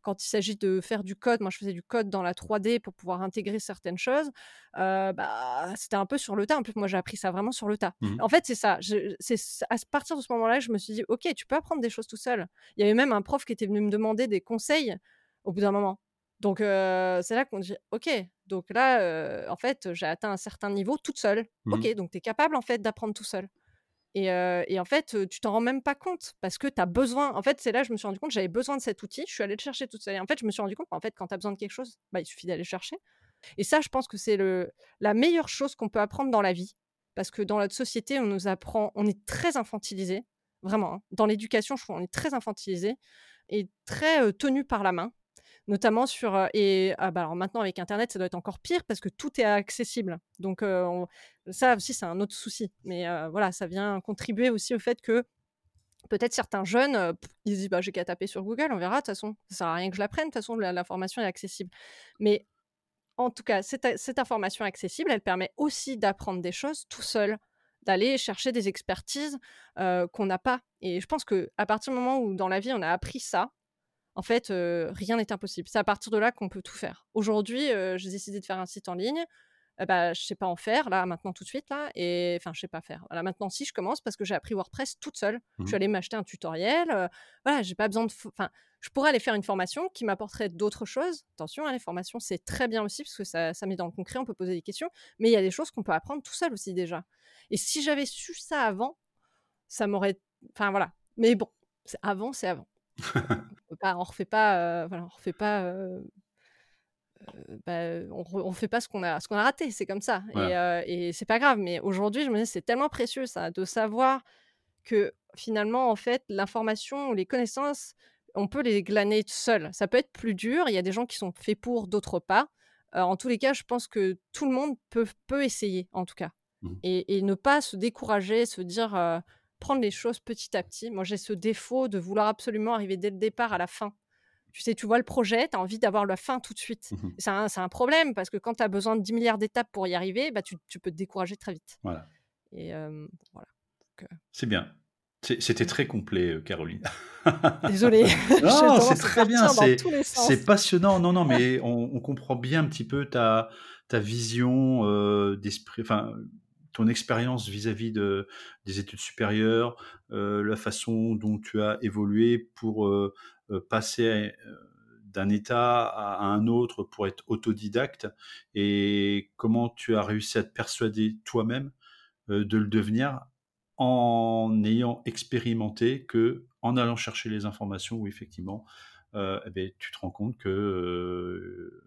quand il s'agit de faire du code, moi, je faisais du code dans la 3D pour pouvoir intégrer certaines choses. bah, c'était un peu sur le tas. En plus, moi, j'ai appris ça vraiment sur le tas. Mmh en fait, c'est ça. C'est à partir de ce moment-là, je me suis dit, OK, tu peux apprendre des choses tout seul. Il y avait même un prof qui était venu me demander des conseils au bout d'un moment. Donc, c'est là qu'on dit, OK, donc là, en fait, j'ai atteint un certain niveau toute seule. Mmh OK, donc tu es capable, en fait, d'apprendre tout seul. Et, en fait, tu t'en rends même pas compte parce que tu as besoin. En fait, c'est là que je me suis rendu compte que j'avais besoin de cet outil. Je suis allée le chercher toute seule. Et en fait, je me suis rendu compte qu'en fait, quand tu as besoin de quelque chose, bah, il suffit d'aller le chercher. Et ça, je pense que c'est la meilleure chose qu'on peut apprendre dans la vie. Parce que dans notre société, on nous apprend, on est très infantilisé, vraiment. Hein. Dans l'éducation, je trouve qu'on est très infantilisé et très tenu par la main notamment sur et ah, bah, alors maintenant avec internet ça doit être encore pire parce que tout est accessible. Donc ça aussi c'est un autre souci. Mais voilà ça vient contribuer aussi au fait que peut-être certains jeunes ils disent bah j'ai qu'à taper sur Google on verra de toute façon ça sert à rien que je l'apprenne de toute façon l'information est accessible mais en tout cas cette, cette information accessible elle permet aussi d'apprendre des choses tout seul d'aller chercher des expertises qu'on n'a pas. Et je pense que à partir du moment où dans la vie on a appris ça en fait, rien n'est impossible. C'est à partir de là qu'on peut tout faire. Aujourd'hui, j'ai décidé de faire un site en ligne. Je bah, je sais pas en faire là maintenant tout de suite là et enfin je sais pas faire voilà maintenant si je commence parce que j'ai appris WordPress toute seule je suis mmh. allée m'acheter un tutoriel euh, voilà j'ai pas besoin de enfin je pourrais aller faire une formation qui m'apporterait d'autres choses attention hein, les formations c'est très bien aussi parce que ça, ça met dans le concret on peut poser des questions mais il y a des choses qu'on peut apprendre tout seul aussi déjà et si j'avais su ça avant ça m'aurait enfin voilà mais bon avant c'est avant on refait pas, voilà, on refait pas, bah, on, fait pas ce qu'on a, ce qu'on a raté, c'est comme ça. Et, c'est pas grave. Mais aujourd'hui, je me dis, c'est tellement précieux ça, de savoir que finalement, en fait, l'information ou les connaissances, on peut les glaner seul. Ça peut être plus dur. Il y a des gens qui sont faits pour, d'autres pas. en tous les cas, je pense que tout le monde peut, peut essayer, en tout cas. Mmh. Et, et, ne pas se décourager, se dire prendre les choses petit à petit. Moi, j'ai ce défaut de vouloir absolument arriver dès le départ à la fin. Tu sais, tu vois le projet, tu as envie d'avoir la fin tout de suite. Mmh C'est un, problème parce que quand tu as besoin de 10 milliards d'étapes pour y arriver, bah, tu, tu peux te décourager très vite. Voilà. Et euh, voilà. Euh, C'est bien. C'était très complet, euh, Caroline. Désolée. Non, c'est très bien. C'est passionnant. Non, non, mais on, on comprend bien un petit peu ta, ta vision euh, d'esprit, enfin, ton expérience vis-à-vis de, des études supérieures, euh, la façon dont tu as évolué pour euh, euh, passer d'un état à, un autre pour être autodidacte et comment tu as réussi à te persuader toi-même de le devenir en ayant expérimenté que en allant chercher les informations où effectivement eh ben, tu te rends compte que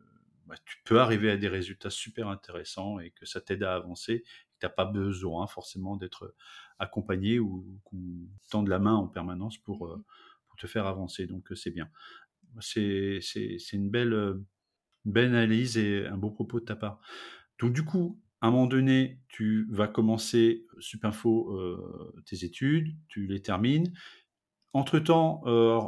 bah, tu peux arriver à des résultats super intéressants et que ça t'aide à avancer. Tu n'as pas besoin forcément d'être accompagné ou qu'on tende la main en permanence pour, euh, pour te faire avancer. Donc euh, c'est bien. C'est une belle, euh, une belle analyse et un beau propos de ta part. Donc du coup, à un moment donné, tu vas commencer Supinfo euh, tes études, tu les termines. Entre-temps, euh,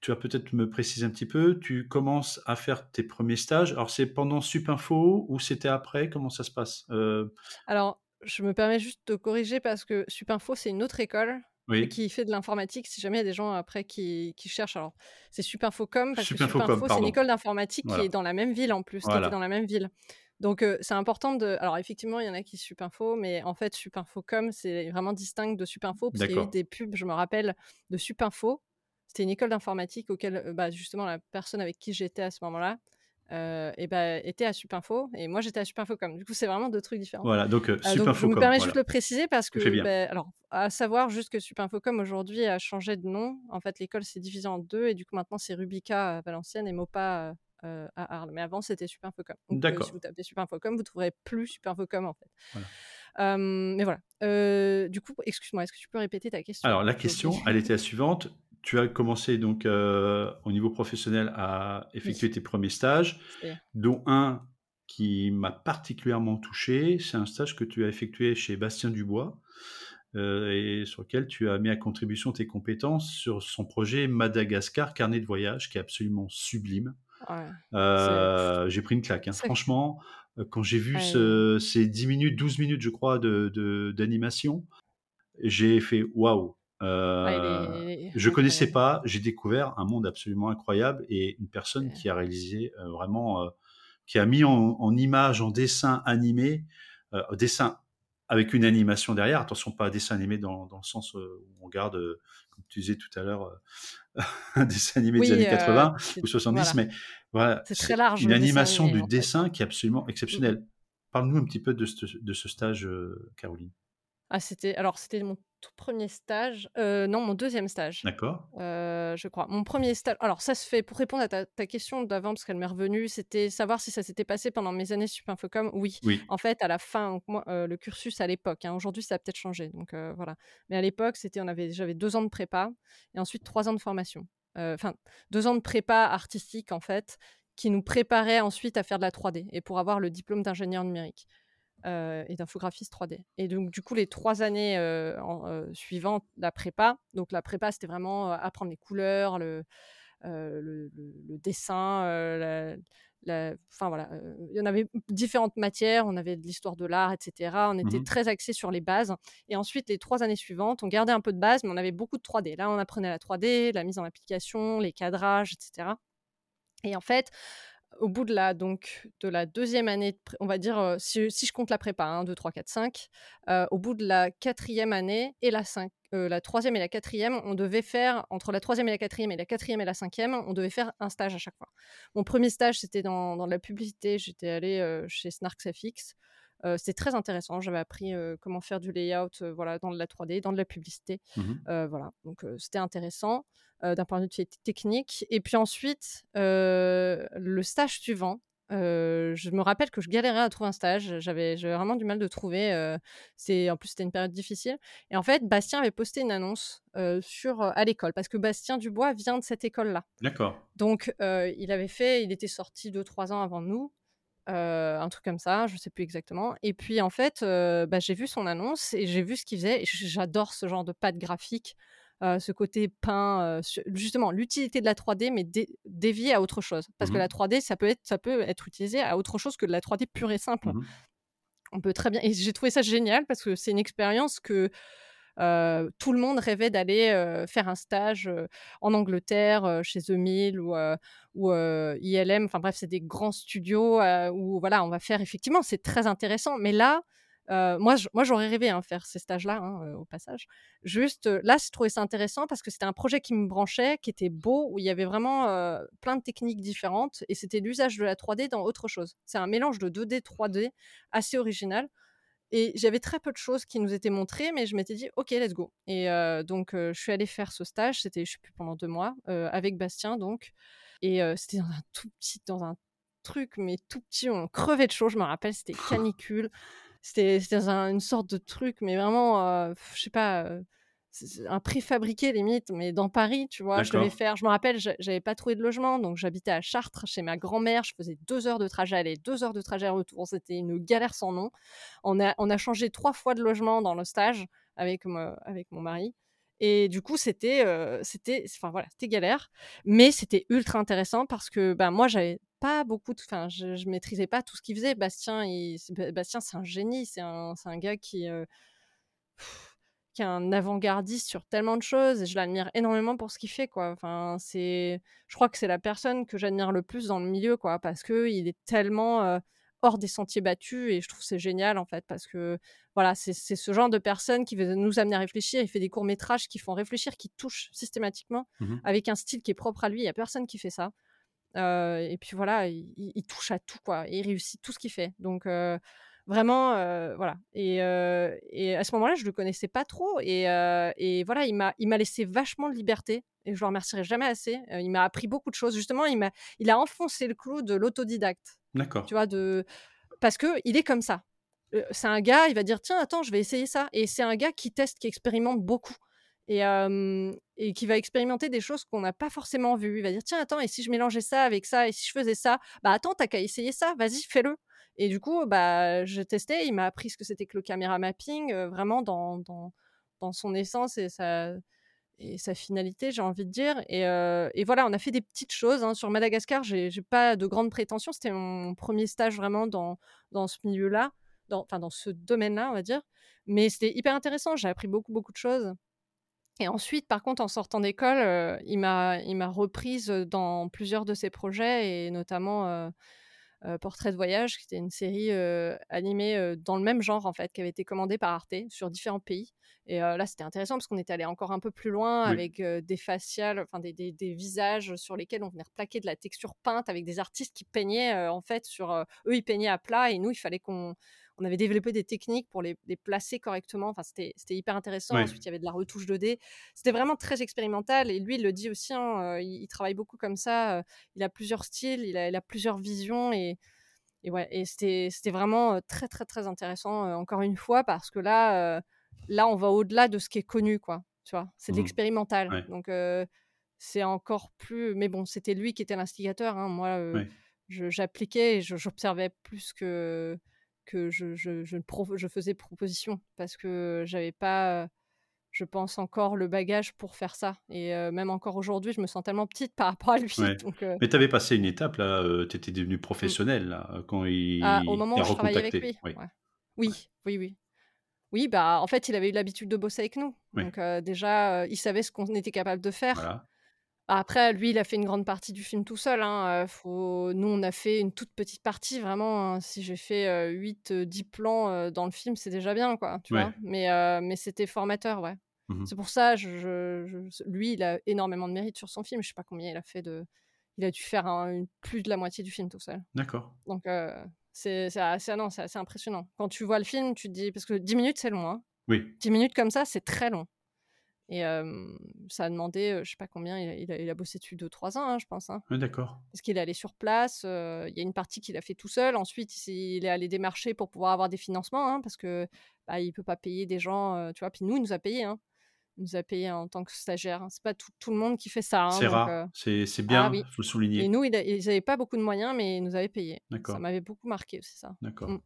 tu vas peut-être me préciser un petit peu, tu commences à faire tes premiers stages. Alors c'est pendant Supinfo ou c'était après? Comment ça se passe? Euh, Alors, je me permets juste de corriger parce que Supinfo, c'est une autre école Oui, qui fait de l'informatique. Si jamais il y a des gens après qui, qui cherchent, alors c'est Supinfocom parce que Supinfo, c'est une école d'informatique Voilà. qui est dans la même ville en plus, qui était dans la même ville. Donc euh, c'est important de. Alors effectivement, il y en a qui Supinfo, mais en fait, Supinfocom, c'est vraiment distinct de Supinfo parce qu'il y a eu des pubs, je me rappelle, de Supinfo. C'était une école d'informatique auquel, euh, bah, justement, la personne avec qui j'étais à ce moment-là euh, et bah, était à Supinfo et moi j'étais à Supinfocom. Du coup, c'est vraiment deux trucs différents. Voilà, donc euh, Euh, donc, je me Supinfocom, permets voilà. juste de le préciser parce que, ben, alors, à savoir juste que Supinfocom aujourd'hui a changé de nom. En fait, l'école s'est divisée en deux et du coup, maintenant, c'est Rubica à Valenciennes et Mopa euh, à Arles. Mais avant, c'était Supinfocom. Euh, si D'accord. vous tapez Supinfocom, vous trouverez plus Supinfocom en fait. Voilà. Euh, mais voilà. Euh, du coup, excuse-moi, est-ce que tu peux répéter ta question Alors la question, elle était la suivante. Tu as commencé donc euh, au niveau professionnel à effectuer Oui, tes premiers stages, dont un qui m'a particulièrement touché. C'est un stage que tu as effectué chez Bastien Dubois euh, et sur lequel tu as mis à contribution tes compétences sur son projet Madagascar Carnet de voyage, qui est absolument sublime. ouais. Euh, j'ai pris une claque. hein. Franchement, quand j'ai vu ouais, ce- ces 10 minutes, 12 minutes, je crois, de- de- d'animation, j'ai fait waouh. Ouais, Euh, est je connaissais pas, j'ai découvert un monde absolument incroyable et une personne qui a réalisé euh, vraiment, euh, qui a mis en, en image, en dessin animé, euh, dessin avec une animation derrière. Attention, pas dessin animé dans, dans le sens où on regarde, comme tu disais tout à l'heure, un dessin animé des années euh, 80 c'est- ou 70, voilà. mais voilà, C'est très c'est large une dessin animation animé du fait. dessin qui est absolument Mm, mm. exceptionnelle. Parle-nous un petit peu de ce, de ce stage, Caroline. Ah, c'était alors c'était mon tout premier stage. Euh, non, mon deuxième stage. D'accord Euh, je crois. Mon premier stage. Alors, ça se fait pour répondre à ta, ta question d'avant, parce qu'elle m'est revenue. C'était savoir si ça s'était passé pendant mes années Supinfocom. Oui. Oui. En fait, à la fin, moi, euh, le cursus à l'époque. hein, Aujourd'hui, ça a peut-être changé. Donc voilà. Mais à l'époque, c'était, on avait, j'avais deux ans de prépa et ensuite trois ans de formation. Enfin, deux ans de prépa artistique en fait, qui nous préparait ensuite à faire de la 3D et pour avoir le diplôme d'ingénieur numérique euh, et d'infographiste 3D. Et donc, du coup, les trois années euh, en- euh, suivantes, la prépa, donc la prépa, c'était vraiment apprendre les couleurs, le, le, le- le dessin, la- la- enfin voilà, il y en avait différentes matières, on avait de l'histoire de l'art, etc. On était Mhm. très axé sur les bases. Et ensuite, les trois années suivantes, on gardait un peu de base, mais on avait beaucoup de 3D. Là, on apprenait la 3D, la mise en application, les cadrages, etc. Et en fait, au bout de la, donc, de la deuxième année, on va dire, euh, si, je compte la prépa, 1, 2, 3, 4, 5, euh, au bout de la quatrième année et la, cinq, euh, la troisième et la quatrième, on devait faire, entre la troisième et la quatrième et la quatrième et la cinquième, on devait faire un stage à chaque fois. Mon premier stage, c'était dans, dans la publicité, j'étais allée euh, chez Snarks FX. Euh, c'était très intéressant, j'avais appris euh, comment faire du layout euh, voilà, dans de la 3D, dans de la publicité. Euh, voilà, donc c'était intéressant d'un point de vue technique. Et puis ensuite, le stage suivant, euh, je me rappelle que je galérais à trouver un stage. J'avais vraiment du mal de trouver. euh, c'est en plus c'était une période difficile. Et en fait, Bastien avait posté une annonce euh, sur à l'école parce que Bastien Dubois vient de cette école-là. D'accord. Donc il avait fait, il était sorti deux trois ans avant nous. Un truc comme ça, je sais plus exactement. Et puis en fait, bah, j'ai vu son annonce et j'ai vu ce qu'il faisait. J'adore ce genre de pâte graphique, ce côté peint, justement l'utilité de la 3D, mais déviée à autre chose. Parce que Mmh la 3D, ça peut être, ça peut être utilisé à autre chose que de la 3D pure et simple. Mmh On peut très bien. Et j'ai trouvé ça génial parce que c'est une expérience que tout le monde rêvait d'aller faire un stage en Angleterre, chez The Mill ou, ILM. Enfin bref, c'est des grands studios où voilà, on va faire effectivement, c'est très intéressant. Mais là, moi, moi j'aurais rêvé hein, faire ces stages-là, hein, au passage. Juste là, je trouvais ça intéressant parce que c'était un projet qui me branchait, qui était beau, où il y avait vraiment plein de techniques différentes et c'était l'usage de la 3D dans autre chose. C'est un mélange de 2D, 3D assez original. Et j'avais très peu de choses qui nous étaient montrées, mais je m'étais dit, OK, let's go. Et donc, je suis allée faire ce stage, c'était, je sais plus, pendant deux mois, avec Bastien, donc. Et c'était dans un tout petit, dans un truc, mais tout petit, on crevait de chaud, je me rappelle, c'était canicule. c'était dans une sorte de truc, mais vraiment, je sais pas, un préfabriqué limite, mais dans Paris, tu vois, je devais faire. Je me rappelle, j'avais pas trouvé de logement, donc j'habitais à Chartres chez ma grand-mère. Je faisais deux heures de trajet aller, deux heures de trajet retour. C'était une galère sans nom. On a, on a changé trois fois de logement dans le stage avec, avec mon mari. Et du coup, c'était, c'était, enfin voilà, c'était galère, mais c'était ultra intéressant parce que ben moi, j'avais pas beaucoup enfin, je, je, maîtrisais pas tout ce qu'il faisait. Bastien, il, Bastien, c'est un génie, c'est un, un, gars qui un avant-gardiste sur tellement de choses et je l'admire énormément pour ce qu'il fait quoi. Enfin, c'est je crois que c'est la personne que j'admire le plus dans le milieu quoi parce que il est tellement hors des sentiers battus et je trouve c'est génial en fait parce que voilà, c'est ce genre de personne qui veut nous amener à réfléchir, il fait des courts-métrages qui font réfléchir, qui touchent systématiquement mmh avec un style qui est propre à lui, il y a personne qui fait ça. et puis voilà, il, touche à tout quoi, et il réussit tout ce qu'il fait. Donc Vraiment, voilà. Et, et, à ce moment-là, je le connaissais pas trop. Et, et voilà, il m'a, il m'a laissé vachement de liberté. Et je le remercierai jamais assez. il m'a appris beaucoup de choses. Justement, il m'a, il a enfoncé le clou de l'autodidacte. D'accord. Tu vois, de parce que il est comme ça. c'est un gars, il va dire tiens, attends, je vais essayer ça. Et c'est un gars qui teste, qui expérimente beaucoup. Et, et, qui va expérimenter des choses qu'on n'a pas forcément vues. Il va dire tiens, attends, et si je mélangeais ça avec ça, et si je faisais ça, bah attends, t'as qu'à essayer ça, vas-y, fais-le. Et du coup, bah, je testais, il m'a appris ce que c'était que le caméra mapping, vraiment dans, dans, dans, son essence et sa, et sa finalité, j'ai envie de dire. Et, et, voilà, on a fait des petites choses. Hein. Sur Madagascar, j'ai pas de grandes prétentions. C'était mon premier stage vraiment dans, dans ce milieu-là, enfin dans ce domaine-là, on va dire. Mais c'était hyper intéressant. J'ai appris beaucoup, beaucoup de choses. Et ensuite, par contre, en sortant d'école, il m'a reprise dans plusieurs de ses projets, et notamment Portrait de voyage, qui était une série animée dans le même genre en fait, qui avait été commandée par Arte sur différents pays. Et là, c'était intéressant parce qu'on était allé encore un peu plus loin avec des faciales, enfin des, des, des, visages sur lesquels on venait replaquer de la texture peinte avec des artistes qui peignaient en fait sur eux, ils peignaient à plat et nous, il fallait qu'on on avait développé des techniques pour les, placer correctement. Enfin, c'était hyper intéressant. Ensuite, il y avait de la retouche 2D. C'était vraiment très expérimental. Et lui, il le dit aussi, hein, euh, il, travaille beaucoup comme ça. Euh, il a plusieurs styles, il a, plusieurs visions. Et, et ouais, et c'était vraiment euh, très, très, très intéressant, encore une fois, parce que là, là on va au-delà de ce qui est connu, quoi. Tu vois, c'est de mmh. l'expérimental. Donc, c'est encore plus. Mais bon, c'était lui qui était l'instigateur. Hein. Moi, j'appliquais et j'observais plus que que je, je, je, faisais proposition parce que j'avais pas, je pense, encore le bagage pour faire ça. Et même encore aujourd'hui, je me sens tellement petite par rapport à lui. Donc, Mais tu avais passé une étape, là, tu étais devenue mmh. professionnelle, là, quand il, ah, au moment où je travaillais avec lui. Oui. oui, oui, oui. Oui, bah, en fait, il avait eu l'habitude de bosser avec nous. Donc, déjà, il savait ce qu'on était capable de faire. Voilà. Après, lui, il a fait une grande partie du film tout seul. Hein. Faut... Nous, on a fait une toute petite partie, vraiment. Hein. Si j'ai fait 8, 10 plans dans le film, c'est déjà bien, quoi. Tu vois mais, mais c'était formateur, ouais. Mmh c'est pour ça, je, lui, il a énormément de mérite sur son film. Je sais pas combien il a fait de. Il a dû faire plus de la moitié du film tout seul. D'accord. Donc, c'est assez, assez impressionnant. Quand tu vois le film, tu te dis. Parce que 10 minutes, c'est long. Hein. Oui. 10 minutes comme ça, c'est très long. Et ça a demandé, je sais pas combien, il a, il a, bossé dessus 2-3 ans, hein, je pense. Hein. Oui, d'accord. Parce qu'il est allé sur place, il y a une partie qu'il a fait tout seul. Ensuite, il est allé démarcher pour pouvoir avoir des financements, hein, parce que bah, il peut pas payer des gens, tu vois. Puis nous, il nous a payé. Hein. nous a payé en tant que stagiaire. C'est pas tout, tout le monde qui fait ça. C'est rare, c'est c'est ah bien, oui. il faut le Et souligner. nous, il a- ils n'avaient pas beaucoup de moyens, mais ils nous avaient payé. Ça D'accord, m'avait beaucoup marqué aussi, ça. d'accord. Mm.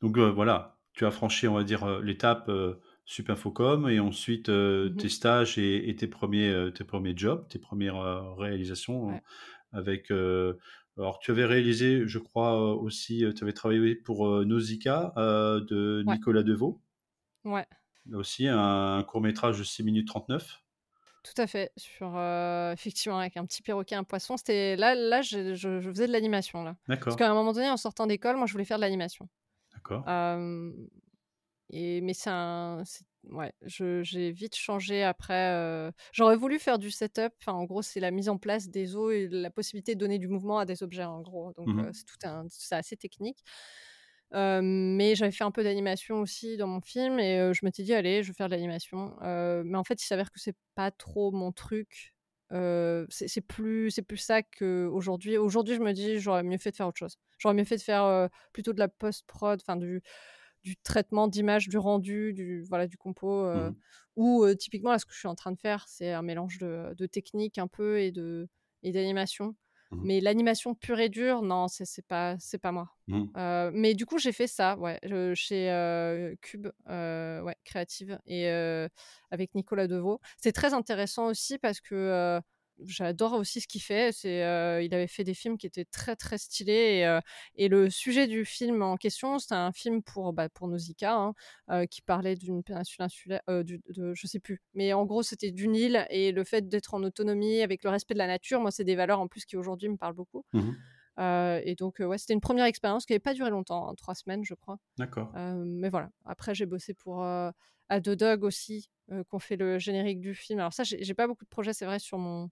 Donc voilà, tu as franchi, on va dire, l'étape Supinfocom et ensuite euh, Mhm. tes stages et, et tes premiers, euh, tes premiers jobs, tes premières euh, réalisations Ouais. avec. alors tu avais réalisé, je crois aussi, tu avais travaillé pour Nausicaa de Ouais. Nicolas Deveau, Ouais, là aussi un, court métrage de 6 minutes 39. tout à fait. Sur, effectivement, avec un petit perroquet, un poisson. C'était là, là, je, je- je faisais de l'animation là. Parce D'accord, qu'à un moment donné, en sortant d'école, moi, je voulais faire de l'animation. d'accord. Et mais c'est un, ouais, j'ai vite changé après. euh, J'aurais voulu faire du setup. Enfin, en gros, c'est la mise en place des os et la possibilité de donner du mouvement à des objets. En gros, donc Mhm. euh, c'est tout un, c'est assez technique. Euh, mais j'avais fait un peu d'animation aussi dans mon film et je m'étais dit allez, je vais faire de l'animation. Mais en fait, il s'avère que c'est pas trop mon truc. Euh, c'est plus c'est plus ça qu'aujourd'hui. Aujourd'hui, je me dis j'aurais mieux fait de faire autre chose. J'aurais mieux fait de faire euh, plutôt de la post prod, enfin du du traitement d'image, du rendu, du voilà du compo. euh, Mhm. Ou euh, typiquement là, ce que je suis en train de faire, c'est un mélange de, de technique un peu et de et d'animation. Mhm. Mais l'animation pure et dure, non, c'est pas c'est pas moi. Mhm. Euh, mais du coup, j'ai fait ça, ouais, je- chez Cube, euh, ouais, créative, et avec Nicolas Deveau. C'est très intéressant aussi parce que j'adore aussi ce qu'il fait. C'est, euh, il avait fait des films qui étaient très très stylés et, euh, et le sujet du film en question, c'était un film pour bah, pour Nausicaa, hein, euh, qui parlait d'une péninsule insulaire, du- de, je sais plus, mais en gros, c'était d'une île et le fait d'être en autonomie avec le respect de la nature. Moi, c'est des valeurs en plus qui aujourd'hui me parlent beaucoup. Euh, et donc, euh, ouais, c'était une première expérience qui n'avait pas duré longtemps, hein, trois semaines, je crois. D'accord. Euh, mais voilà. Après, j'ai bossé pour A The Dog aussi, qu'on fait le générique du film. Alors ça, j'ai pas beaucoup de projets, c'est vrai, sur mon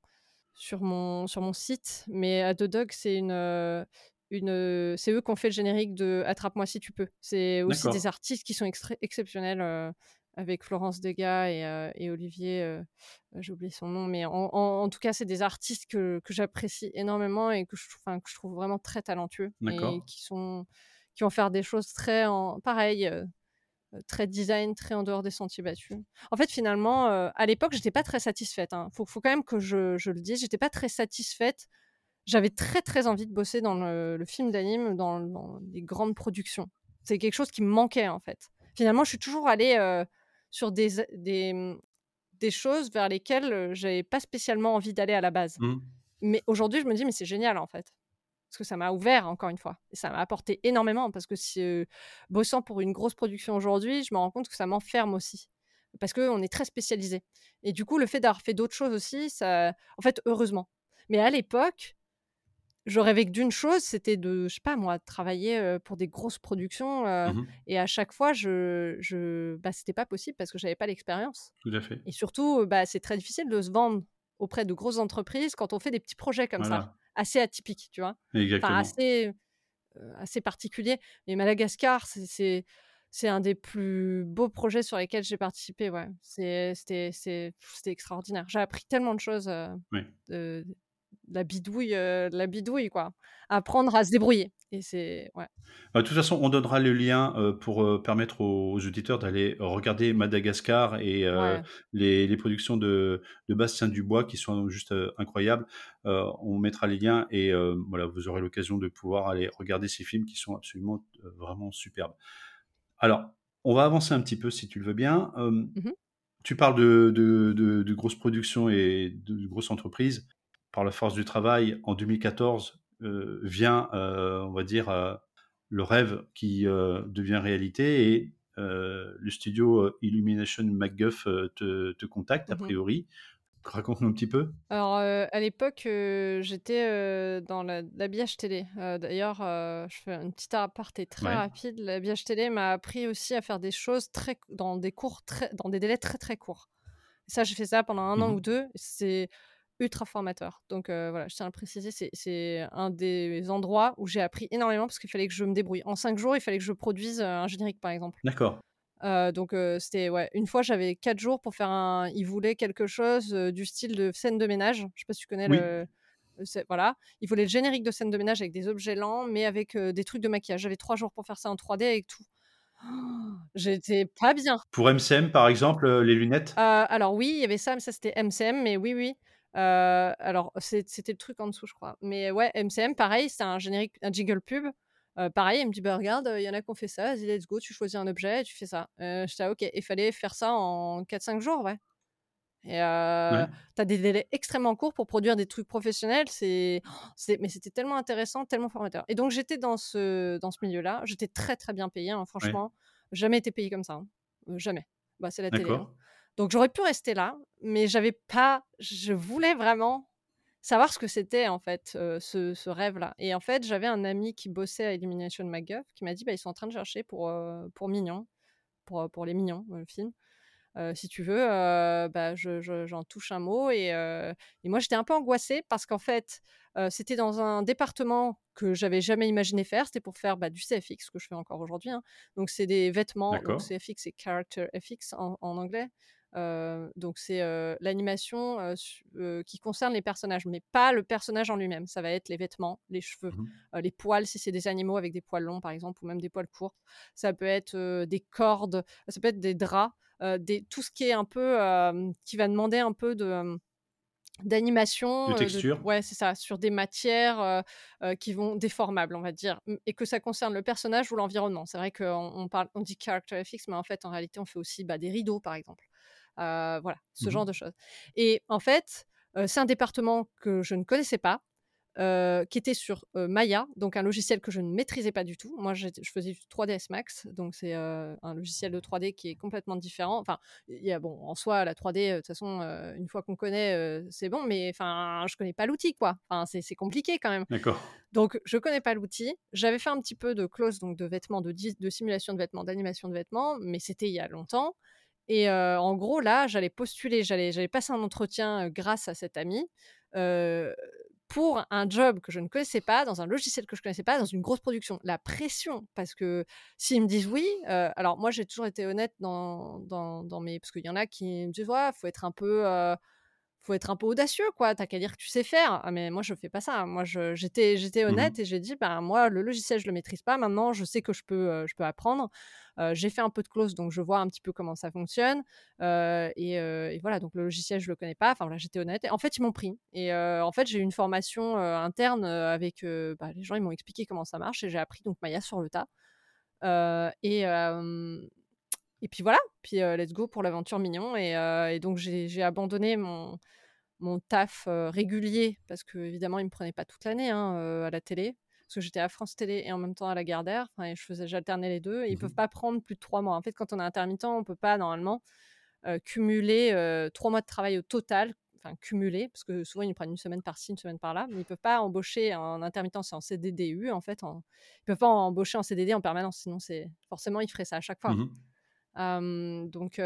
sur mon sur mon site, mais A The Dog, c'est une euh, une euh, c'est eux qui ont fait le générique de Attrape-moi si tu peux. C'est aussi des artistes qui sont extra- exceptionnels. euh, avec Florence Degas et, euh, et Olivier, euh, j'ai oublié son nom, mais en, en- en tout cas, c'est des artistes que, que j'apprécie énormément et que je, que je trouve vraiment très talentueux et D'accord. qui sont qui vont faire des choses très en pareil, très design, très en dehors des sentiers battus. En fait, finalement, euh, à l'époque, j'étais pas très satisfaite. Il faut, faut quand même que je, je le dise, j'étais pas très satisfaite. J'avais très très envie de bosser dans le, le film d'anime, dans, dans les grandes productions. C'est quelque chose qui me manquait en fait. Finalement, je suis toujours allée euh, sur des, des, des choses vers lesquelles euh, j'avais pas spécialement envie d'aller à la base. Mhm. Mais aujourd'hui, je me dis, mais c'est génial en fait. Parce que ça m'a ouvert, encore une fois. Et ça m'a apporté énormément. Parce que si, euh, bossant pour une grosse production aujourd'hui, je me rends compte que ça m'enferme aussi. Parce qu'on est très spécialisé. Et du coup, le fait d'avoir fait d'autres choses aussi, ça. En fait, heureusement. Mais à l'époque, je rêvais que d'une chose, c'était de, je sais pas moi, travailler pour des grosses productions. euh, Mhm. Et à chaque fois, je, je... Bah, c'était pas possible parce que j'avais pas l'expérience. Tout à fait. Et surtout, bah, c'est très difficile de se vendre auprès de grosses entreprises quand on fait des petits projets comme ça. Assez atypiques, tu vois? Enfin, assez, euh, assez particuliers. Mais Madagascar, c'est- un des plus beaux projets sur lesquels j'ai participé. Ouais. C'est- C'était extraordinaire. J'ai appris tellement de choses euh, Oui. de, de la bidouille, euh, la bidouille, quoi. Apprendre à se débrouiller. Et c'est ouais. Bah, de toute façon, on donnera le lien euh, pour permettre aux, aux auditeurs d'aller regarder Madagascar et Ouais. les, les productions de, de Bastien Dubois qui sont juste incroyables. On mettra les liens et voilà, vous aurez l'occasion de pouvoir aller regarder ces films qui sont absolument vraiment superbes. Alors, on va avancer un petit peu si tu le veux bien. Mhm. Tu parles de, de, de- de grosses productions et de, grosses entreprises. Par la force du travail, en 2014 euh, vient, euh, on va dire, euh, le rêve qui euh, devient réalité et le studio Illumination MacGuff te, te contacte, a Mhm. priori. Raconte-nous un petit peu. Alors, à l'époque, j'étais dans la- l'habillage télé. D'ailleurs, je fais une petite aparté très Ouais. rapide. L'habillage télé m'a appris aussi à faire des choses très, dans des cours très, dans des délais très très courts. Et ça, j'ai fait ça pendant un an Mhm. ou deux. C'est ultra formateur. Donc euh, voilà, je tiens à le préciser, c'est- un des endroits où j'ai appris énormément parce qu'il fallait que je me débrouille. En cinq jours, il fallait que je produise euh, un générique, par exemple. D'accord. Euh, donc euh, c'était ouais, une fois j'avais quatre jours pour faire un. Il voulait quelque chose du style de scène de ménage. Je sais pas si tu connais Oui. le. Voilà, il voulait le générique de scène de ménage avec des objets lents, mais avec des trucs de maquillage. J'avais trois jours pour faire ça en 3D avec tout. J'étais pas bien. Pour MCM, par exemple, les lunettes? Alors oui, il y avait ça, mais ça c'était MCM, mais oui, oui. Heu, alors c'était le truc en dessous, je crois. Mais ouais, MCM, pareil, c'était un générique un jingle pub. Heu, pareil, il me dit: «Bah regarde, il y en a qui ont fait ça, vas-y let's go, tu choisis un objet et tu fais ça». Heu, j'étais là: «OK» et fallait faire ça en 4-5 jours, ouais. Et heu, Ouais. tu as des délais extrêmement courts pour produire des trucs professionnels, c'est c'est mais c'était tellement intéressant, tellement formateur. Et donc j'étais dans ce dans ce milieu-là, j'étais très, très bien payée, hein, Ouais. franchement. Jamais été payée comme ça, hein, jamais. Bah, c'est la télé, hein. Donc j'aurais pu rester là, mais j'avais pas je voulais vraiment savoir ce que c'était en fait, heu, ce ce rêve-là. Et en fait, j'avais un ami qui bossait à Illumination McGuff qui m'a dit: «Bah, ils sont en train de chercher pour, heu, pour Minions, pour, heu, pour les Mignons, le film. Si tu veux, bah, je je j'en touche un mot» et et moi j'étais un peu angoissée parce qu'en fait, c'était dans un département que j'avais jamais imaginé faire. C'était pour faire, bah, du CFX, que je fais encore aujourd'hui, hein. Donc c'est des vêtements, donc. CFX, c'est Character FX en en anglais. Donc c'est, l'animation, qui concerne les personnages, mais pas le personnage en lui-même. Ça va être les vêtements, les cheveux, Mmh les poils si c'est des animaux avec des poils longs, par exemple, ou même des poils courts. Ça peut être, des cordes, ça peut être des draps, des tout ce qui est un peu, qui va demander un peu de, d'animation, heu, de texture? ouais, c'est ça, sur des matières, qui vont déformables, on va dire, et que ça concerne le personnage ou l'environnement. C'est vrai qu'on on parle on dit Character FX, mais en fait, en réalité, on fait aussi, bah, des rideaux, par exemple. Heu, voilà, ce Mmh genre de choses. Et en fait, heu, c'est un département que je ne connaissais pas, heu, qui était sur, Maya, donc un logiciel que je ne maîtrisais pas du tout. Moi, je faisais du 3ds Max, donc c'est, un logiciel de 3D qui est complètement différent. Enfin, il y a bon, en soi, la 3D, heu, de toute façon, une fois qu'on connaît, c'est bon, mais enfin, je connais pas l'outil, quoi. Enfin, c'est compliqué quand même. D'accord. Donc je connais pas l'outil. J'avais fait un petit peu de close, donc de vêtements, de de simulation de vêtements, d'animation de vêtements, mais c'était il y a longtemps. Et en gros, là, j'allais postuler, j'allais passer un entretien, grâce à cet ami, heu, pour un job que je ne connaissais pas, dans un logiciel que je connaissais pas, dans une grosse production. La pression, parce que s'ils me disent oui, alors moi, j'ai toujours été honnête dans dans dans mes parce qu'il y en a qui me disent: «Ouais, faut être un peu, faut être un peu audacieux, quoi, tu as qu'à dire que tu sais faire». Ah mais moi, je fais pas ça. Moi, j'étais Mmh mh. honnête et j'ai dit: «Ben, moi, le logiciel, je le maîtrise pas. Maintenant, je sais que je peux, heu, je peux apprendre. Heu, j'ai fait un peu de close, donc je vois un petit peu comment ça fonctionne, heu et et voilà, donc le logiciel, je le connais pas». Enfin voilà, j'étais honnête et en fait, ils m'ont pris et en fait, j'ai eu une formation, interne, avec, bah, les gens, ils m'ont expliqué comment ça marche et j'ai appris donc Maya sur le tas. Et et puis voilà, puis, let's go pour l'aventure Mignon et donc j'ai abandonné mon mon taf, régulier parce qu'évidemment, ils me prenaient pas toute l'année, hein, à la télé. Parce que j'étais à France Télé et en même temps à Lagardère, enfin et je faisais j'alternais les 2 et ils Mmh peuvent pas prendre plus de 3 mois. En fait, quand on est intermittent, on peut pas normalement, cumuler, 3 mois de travail au total, enfin cumuler, parce que souvent ils prennent une semaine par-ci, une semaine par-là, mais ils peuvent pas embaucher en intermittent, c'est en CDDU en fait, en ils peuvent pas embaucher en CDD en permanence, sinon c'est forcément ils feraient ça à chaque fois. Mmh donc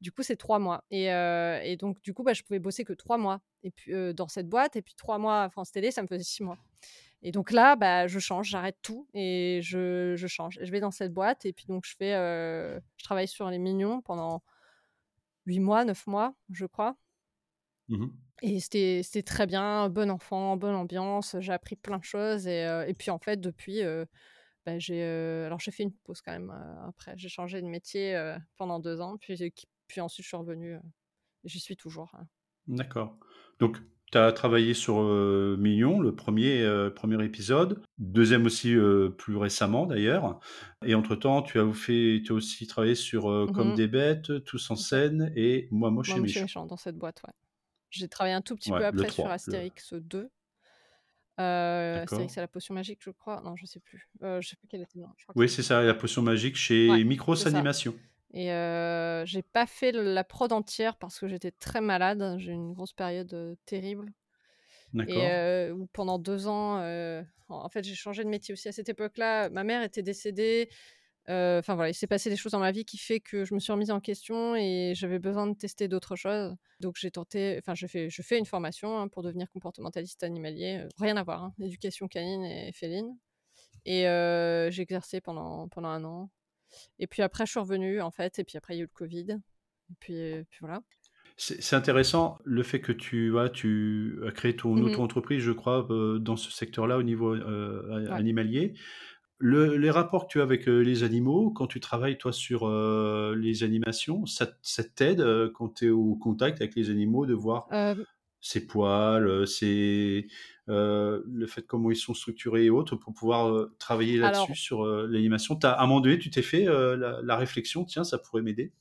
du coup, c'est 3 mois et donc du coup, bah, je pouvais bosser que 3 mois et puis, dans cette boîte et puis 3 mois à France Télé, ça me faisait 6 mois et donc là, bah, je change, j'arrête tout et je je change et je vais dans cette boîte et puis donc je fais, je travaille sur les Mignons pendant 8 mois, 9 mois, je crois Mmh mh. et c'était très bien, bon enfant, bonne ambiance, j'ai appris plein de choses et puis en fait depuis, bah, j'ai, heu, alors j'ai fait une pause quand même, heu, après. J'ai changé de métier, heu, pendant 2 ans, puis puis ensuite je suis revenue, j'y suis toujours, hein. D'accord. Donc tu as travaillé sur, heu, Mignon, le 1er, heu, 1er épisode, 2e aussi, plus récemment d'ailleurs et entre-temps, tu as fait tu as aussi travaillé sur, Mmh Comme des bêtes, Tous en scène et Moi moche Moi moche et méchant. méchant dans cette boîte, ouais. J'ai travaillé un tout petit Ouais, peu après sur 3, le Astérix 2. Astérix et la potion magique, je crois. Non, je sais plus. Heu, je sais plus quel était nom. Je crois Oui, c'est c'est ça. La potion magique Ouais, chez Micros c'est Animation. et heu, j'ai pas fait la prod entière parce que j'étais très malade. J'ai eu une grosse période, heu, terrible et où pendant 2 ans, heu, en fait, j'ai changé de métier aussi à cette époque-là. Ma mère était décédée, enfin voilà, il s'est passé des choses dans ma vie qui fait que je me suis remise en question et j'avais besoin de tester d'autres choses. Donc j'ai tenté enfin j'ai fait je fais une formation, hein, pour devenir comportementaliste animalier, heu, rien à voir, hein, éducation canine et féline et heu, j'ai exercé pendant pendant 1 an et puis après je suis revenue en fait et puis après il y a eu le covid et puis et puis voilà. C'est intéressant le fait que tu voilà, tu as créé ton mh. auto-entreprise, je crois, dans ce secteur-là au niveau, Ouais. animalier. Les rapports que tu as avec les animaux, quand tu travailles toi sur les animations, ça, t'aide quand tu es au contact avec les animaux de voir ses poils, ses, le fait comment ils sont structurés et autres pour pouvoir travailler là-dessus sur l'animation? À un moment donné, tu t'es fait la, réflexion, tiens, ça pourrait m'aider?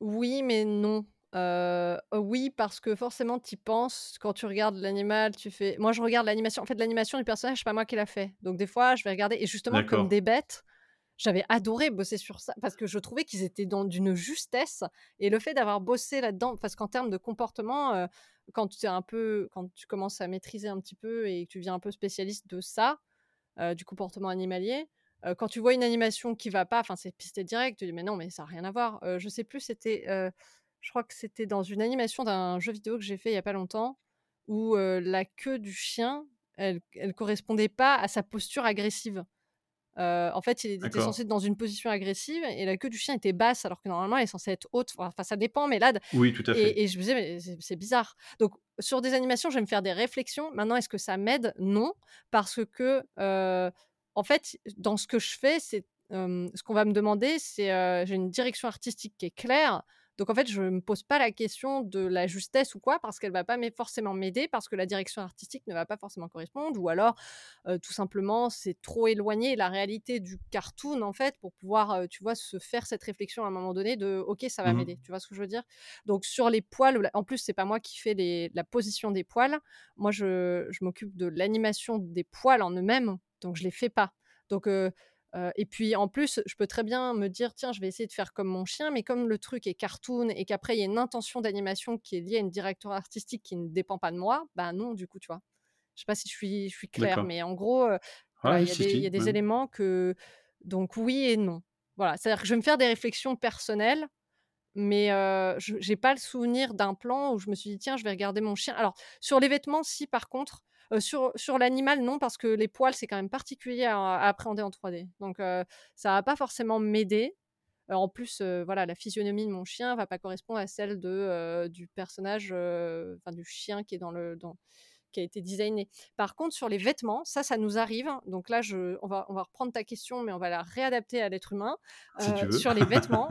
Oui, mais non. Oui, parce que forcément, tu y penses quand tu regardes l'animal, tu fais. Moi, je regarde l'animation. En fait, l'animation du personnage, c'est pas moi qui l'a fait. Donc, des fois, je vais regarder. Et justement, comme des bêtes, j'avais adoré bosser sur ça parce que je trouvais qu'ils étaient dans d'une justesse. Et le fait d'avoir bossé là-dedans, parce qu'en termes de comportement, quand tu es un peu, quand tu commences à maîtriser un petit peu et que tu viens un peu spécialiste de ça, du comportement animalier, quand tu vois une animation qui va pas, enfin c'est pisté direct, tu dis mais non mais ça n'a rien à voir. je sais plus, c'était je crois que c'était dans une animation d'un jeu vidéo que j'ai fait il y a pas longtemps, où la queue du chien, elle, elle correspondait pas à sa posture agressive. en fait, il était censé être dans une position agressive et la queue du chien était basse alors que normalement elle est censée être haute. Enfin, ça dépend, mais là. Oui, tout à fait. Et, je me disais, mais c'est bizarre. Donc, sur des animations, je vais me faire des réflexions. Maintenant, est-ce que ça m'aide? Non, parce que, en fait, dans ce que je fais, c'est ce qu'on va me demander, c'est j'ai une direction artistique qui est claire. Donc en fait, je ne me pose pas la question de la justesse ou quoi, parce qu'elle va pas forcément m'aider, parce que la direction artistique ne va pas forcément correspondre, ou alors tout simplement c'est trop éloigné la réalité du cartoon en fait pour pouvoir, tu vois, se faire cette réflexion à un moment donné de ok ça va mmh m'aider, tu vois ce que je veux dire? Donc sur les poils, en plus c'est pas moi qui fais la position des poils, moi je, je m'occupe de l'animation des poils en eux-mêmes, donc je les fais pas. Donc et puis en plus, je peux très bien me dire, tiens, je vais essayer de faire comme mon chien, mais comme le truc est cartoon et qu'après il y a une intention d'animation qui est liée à une directeur artistique qui ne dépend pas de moi, ben non, du coup, tu vois. Je sais pas si je suis, je suis claire, mais en gros, il y a des, éléments que. Donc oui et non. Voilà, c'est-à-dire que je vais me faire des réflexions personnelles, mais je n'ai pas le souvenir d'un plan où je me suis dit, tiens, je vais regarder mon chien. Alors, sur les vêtements, si par contre, sur sur l'animal, non, parce que les poils, c'est quand même particulier à, appréhender en 3D. Donc, ça va pas forcément m'aider. en plus, voilà, la physionomie de mon chien va pas correspondre à celle de, du personnage, enfin du chien qui est dans le dans, qui a été designé. Par contre, sur les vêtements, ça, ça nous arrive. Donc là, je, on, va, on va reprendre ta question, mais on va la réadapter à l'être humain. sur les vêtements,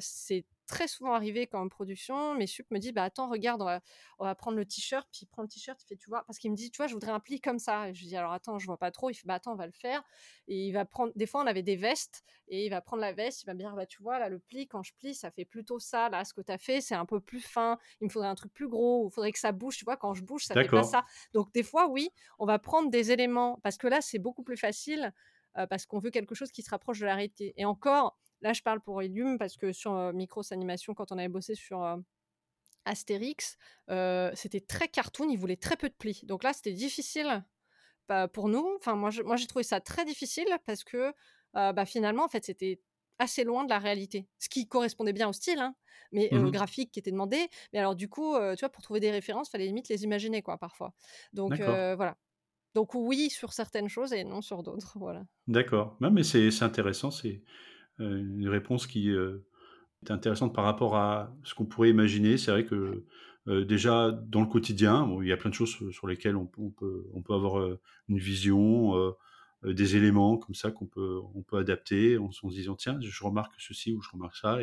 c'est très souvent arrivé quand en production, mes sup me disent bah attends regarde on va, on va prendre le t-shirt. Puis il prend le t-shirt il fait tu vois? Parce qu'il me dit tu vois je voudrais un pli comme ça. Et je lui dis alors attends je vois pas trop. Il fait bah attends on va le faire. Et il va prendre des fois on avait des vestes et il va prendre la veste il va me dire bah tu vois là le pli quand je plie ça fait plutôt ça. Là ce que tu as fait c'est un peu plus fin. Il me faudrait un truc plus gros. Il faudrait que ça bouge. Tu vois quand je bouge ça fait pas ça. Donc des fois oui on va prendre des éléments. Parce que là c'est beaucoup plus facile euh, parce qu'on veut quelque chose qui se rapproche de la réalité. Et encore Là, je parle pour Ilium parce que sur Micros Animation, quand on avait bossé sur Astérix, c'était très cartoon, il voulait très peu de plis. Donc là, c'était difficile bah, pour nous. Enfin, moi, moi, j'ai trouvé ça très difficile parce que bah, finalement, en fait, c'était assez loin de la réalité. Ce qui correspondait bien au style, hein, mais mmh graphique qui était demandé. Mais alors, du coup, tu vois, pour trouver des références, il fallait limite les imaginer, quoi, parfois. Donc, voilà. Donc, oui, sur certaines choses et non sur d'autres. Voilà. D'accord. mais c'est intéressant. C'est une réponse qui euh, est intéressante par rapport à ce qu'on pourrait imaginer. C'est vrai que euh, déjà dans le quotidien, il y a plein de choses sur lesquelles on, peut, avoir une vision, des éléments comme ça qu'on peut, adapter en, se disant tiens, je remarque ceci ou je remarque ça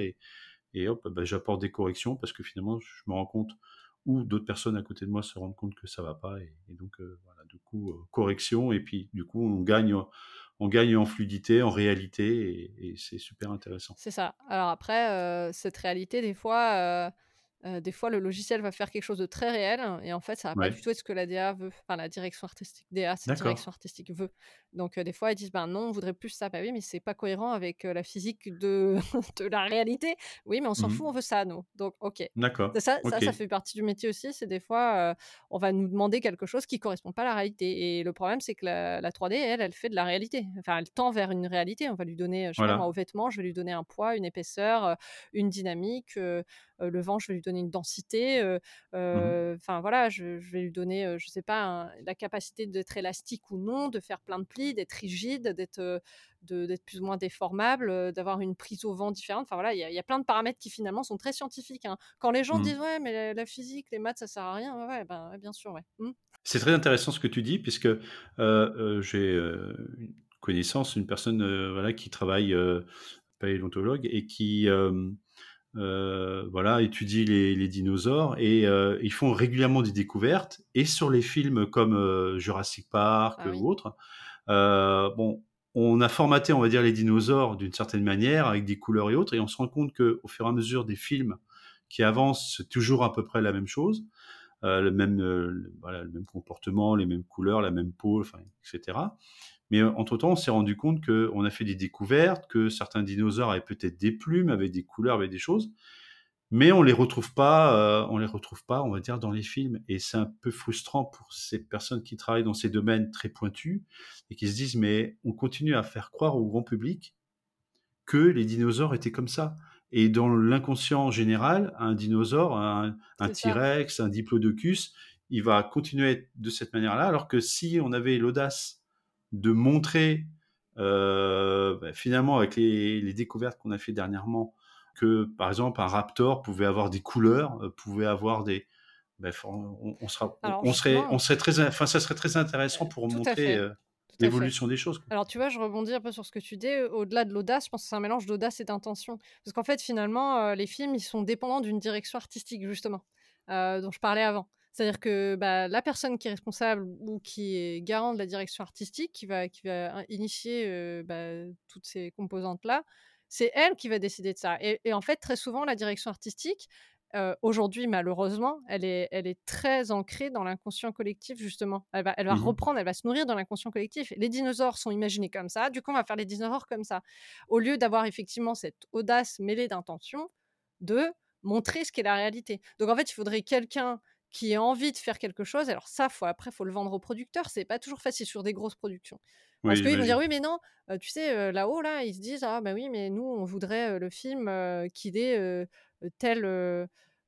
et, hop, bah, j'apporte des corrections parce que finalement je me rends compte ou d'autres personnes à côté de moi se rendent compte que ça va pas et, donc voilà, du coup correction et puis du coup on gagne on gagne en fluidité, en réalité, et, c'est super intéressant. C'est ça. Alors après, euh, cette réalité, des fois, euh, euh, des fois, le logiciel va faire quelque chose de très réel et en fait, ça va pas du tout être ce que la DA veut. Enfin, la direction artistique, DA, c'est direction artistique veut. Donc, des fois, ils disent, ben non, on voudrait plus ça. Bah oui, mais c'est pas cohérent avec la physique de, de la réalité. Oui, mais on s'en mmh fout, on veut ça, nous. Donc, ok. D'accord. Ça, ça, ça, fait partie du métier aussi. C'est des fois, on va nous demander quelque chose qui correspond pas à la réalité. Et le problème, c'est que la, 3D, elle, elle fait de la réalité. Enfin, elle tend vers une réalité. On va lui donner, je sais pas, moi, aux vêtements, je vais lui donner un poids, une épaisseur, une dynamique. Le vent, je vais lui donner une densité. Mmh enfin, voilà, je, vais lui donner, je sais pas, la capacité d'être élastique ou non, de faire plein de plis d'être rigide, d'être d'être plus ou moins déformable, d'avoir une prise au vent différente. Enfin voilà, il y, a plein de paramètres qui finalement sont très scientifiques. Hein. Quand les gens mmh. disent ouais, mais la, physique, les maths, ça sert à rien, ouais, ben, bien sûr, ouais. Mmh. C'est très intéressant ce que tu dis, puisque j'ai connaissance une personne voilà, qui travaille, paléontologue, et qui voilà, étudie les, dinosaures et ils font régulièrement des découvertes et sur les films comme Jurassic Park ah ou autres. bon, on a formaté, on va dire, les dinosaures d'une certaine manière avec des couleurs et autres et on se rend compte que au fur et à mesure des films qui avancent, c'est toujours à peu près la même chose, le même, voilà, le même comportement, les mêmes couleurs, la même peau, enfin, etc. Mais entre-temps, on s'est rendu compte qu'on a fait des découvertes, que certains dinosaures avaient peut-être des plumes, avaient des couleurs, avaient des choses, mais on les retrouve pas, on les retrouve pas, on va dire, dans les films. Et c'est un peu frustrant pour ces personnes qui travaillent dans ces domaines très pointus et qui se disent, mais on continue à faire croire au grand public que les dinosaures étaient comme ça. Et dans l'inconscient général, un dinosaure, un, un T-Rex, un Diplodocus, il va continuer à être de cette manière-là, alors que si on avait l'audace de montrer euh, bah, finalement avec les, découvertes qu'on a fait dernièrement que par exemple un raptor pouvait avoir des couleurs, euh, pouvait avoir des bah, on, sera, on serait, on serait très, enfin ça serait très intéressant pour montrer euh, l'évolution des choses. Alors tu vois, je rebondis un peu sur ce que tu dis. Au-delà de l'audace, je pense que c'est un mélange d'audace et d'intention, parce qu'en fait finalement les films ils sont dépendants d'une direction artistique justement dont je parlais avant. C'est-à-dire que bah, la personne qui est responsable ou qui est garant de la direction artistique, qui va, qui va initier bah, toutes ces composantes-là, c'est elle qui va décider de ça. Et, en fait, très souvent, la direction artistique, aujourd'hui, malheureusement, elle est, elle est très ancrée dans l'inconscient collectif, justement. Elle va, elle va mmh reprendre, elle va se nourrir dans l'inconscient collectif. Les dinosaures sont imaginés comme ça, du coup, on va faire les dinosaures comme ça. Au lieu d'avoir effectivement cette audace mêlée d'intention de montrer ce qu'est la réalité. Donc, en fait, il faudrait quelqu'un qui a envie de faire quelque chose. Alors ça, faut, après, faut le vendre aux producteurs. C'est pas toujours facile sur des grosses productions. Parce qu'ils vont dire oui, mais non, tu sais, là-haut, là, ils se disent ah bah oui, mais nous, on voudrait le film qu'il ait tel.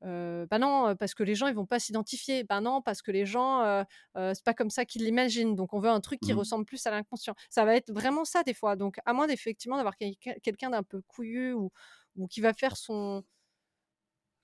bah non, parce que les gens ils vont pas s'identifier. Bah non, parce que les gens c'est pas comme ça qu'ils l'imaginent. Donc on veut un truc qui mmh ressemble plus à l'inconscient. Ça va être vraiment ça des fois. Donc à moins d'effectivement d'avoir quelqu'un d'un peu couillu ou, ou qui va faire son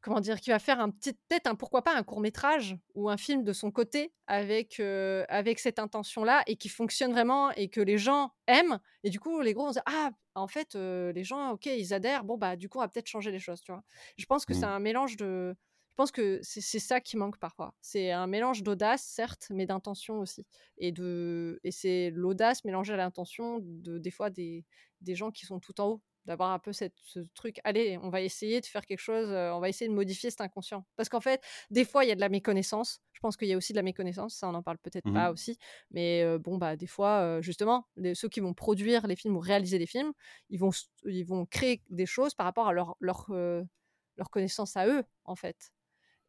comment dire, qui va faire un petit, peut-être un pourquoi pas un court métrage ou un film de son côté avec avec cette intention-là et qui fonctionne vraiment et que les gens aiment et du coup les gros vont dire ah en fait les gens ok ils adhèrent bon bah du coup on va peut-être changer les choses tu vois. Je pense que c'est mmh. un mélange de je pense que c'est ça qui manque parfois. C'est un mélange d'audace, certes, mais d'intention aussi. Et, de, et c'est l'audace mélangée à l'intention de, des fois des, des gens qui sont tout en haut d'avoir un peu cette, ce truc, allez, on va essayer de faire quelque chose, on va essayer de modifier cet inconscient. Parce qu'en fait, des fois, il y a de la méconnaissance. Je pense qu'il y a aussi de la méconnaissance, ça, on en parle peut-être mmh pas aussi. Mais bon, bah, des fois, justement, ceux qui vont produire les films ou réaliser les films, ils vont, ils vont créer des choses par rapport à leur, leur, leur connaissance à eux, en fait.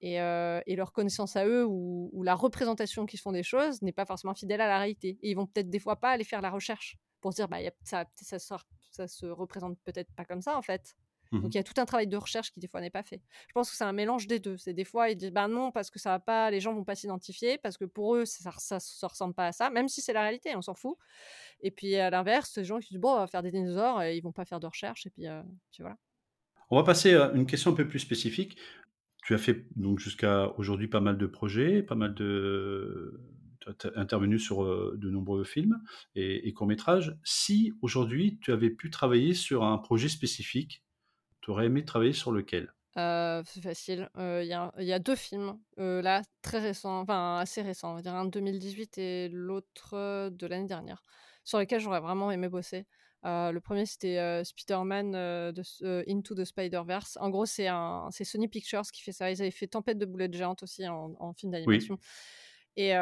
Et, et, leur connaissance à eux ou, ou la représentation qu'ils font des choses n'est pas forcément fidèle à la réalité. Et ils vont peut-être des fois pas aller faire la recherche pour se dire bah y a, ça, ça, sort, ça se représente peut-être pas comme ça en fait. Donc mmh il y a tout un travail de recherche qui des fois n'est pas fait. Je pense que c'est un mélange des deux. C'est des fois ils disent bah non parce que ça va pas, les gens vont pas s'identifier parce que pour eux ça, ça, ça, ressemble pas à ça, même si c'est la réalité, on s'en fout. Et puis à l'inverse, les gens qui disent bon on va faire des dinosaures, et ils vont pas faire de recherche et puis, euh, voilà. On va passer à une question un peu plus spécifique. Tu as fait donc jusqu'à aujourd'hui pas mal de projets, pas mal de intervenu sur de nombreux films et, courts-métrages. Si aujourd'hui tu avais pu travailler sur un projet spécifique, tu aurais aimé travailler sur lequel? C'est facile. Il y, a deux films, là, très récents, enfin assez récents, on va dire un de 2018 et l'autre de l'année dernière, sur lesquels j'aurais vraiment aimé bosser. le premier, c'était Spider-Man de, Into the Spider-Verse. En gros, c'est Sony Pictures qui fait ça. Ils avaient fait Tempête de boulettes géantes aussi en, film d'animation. Et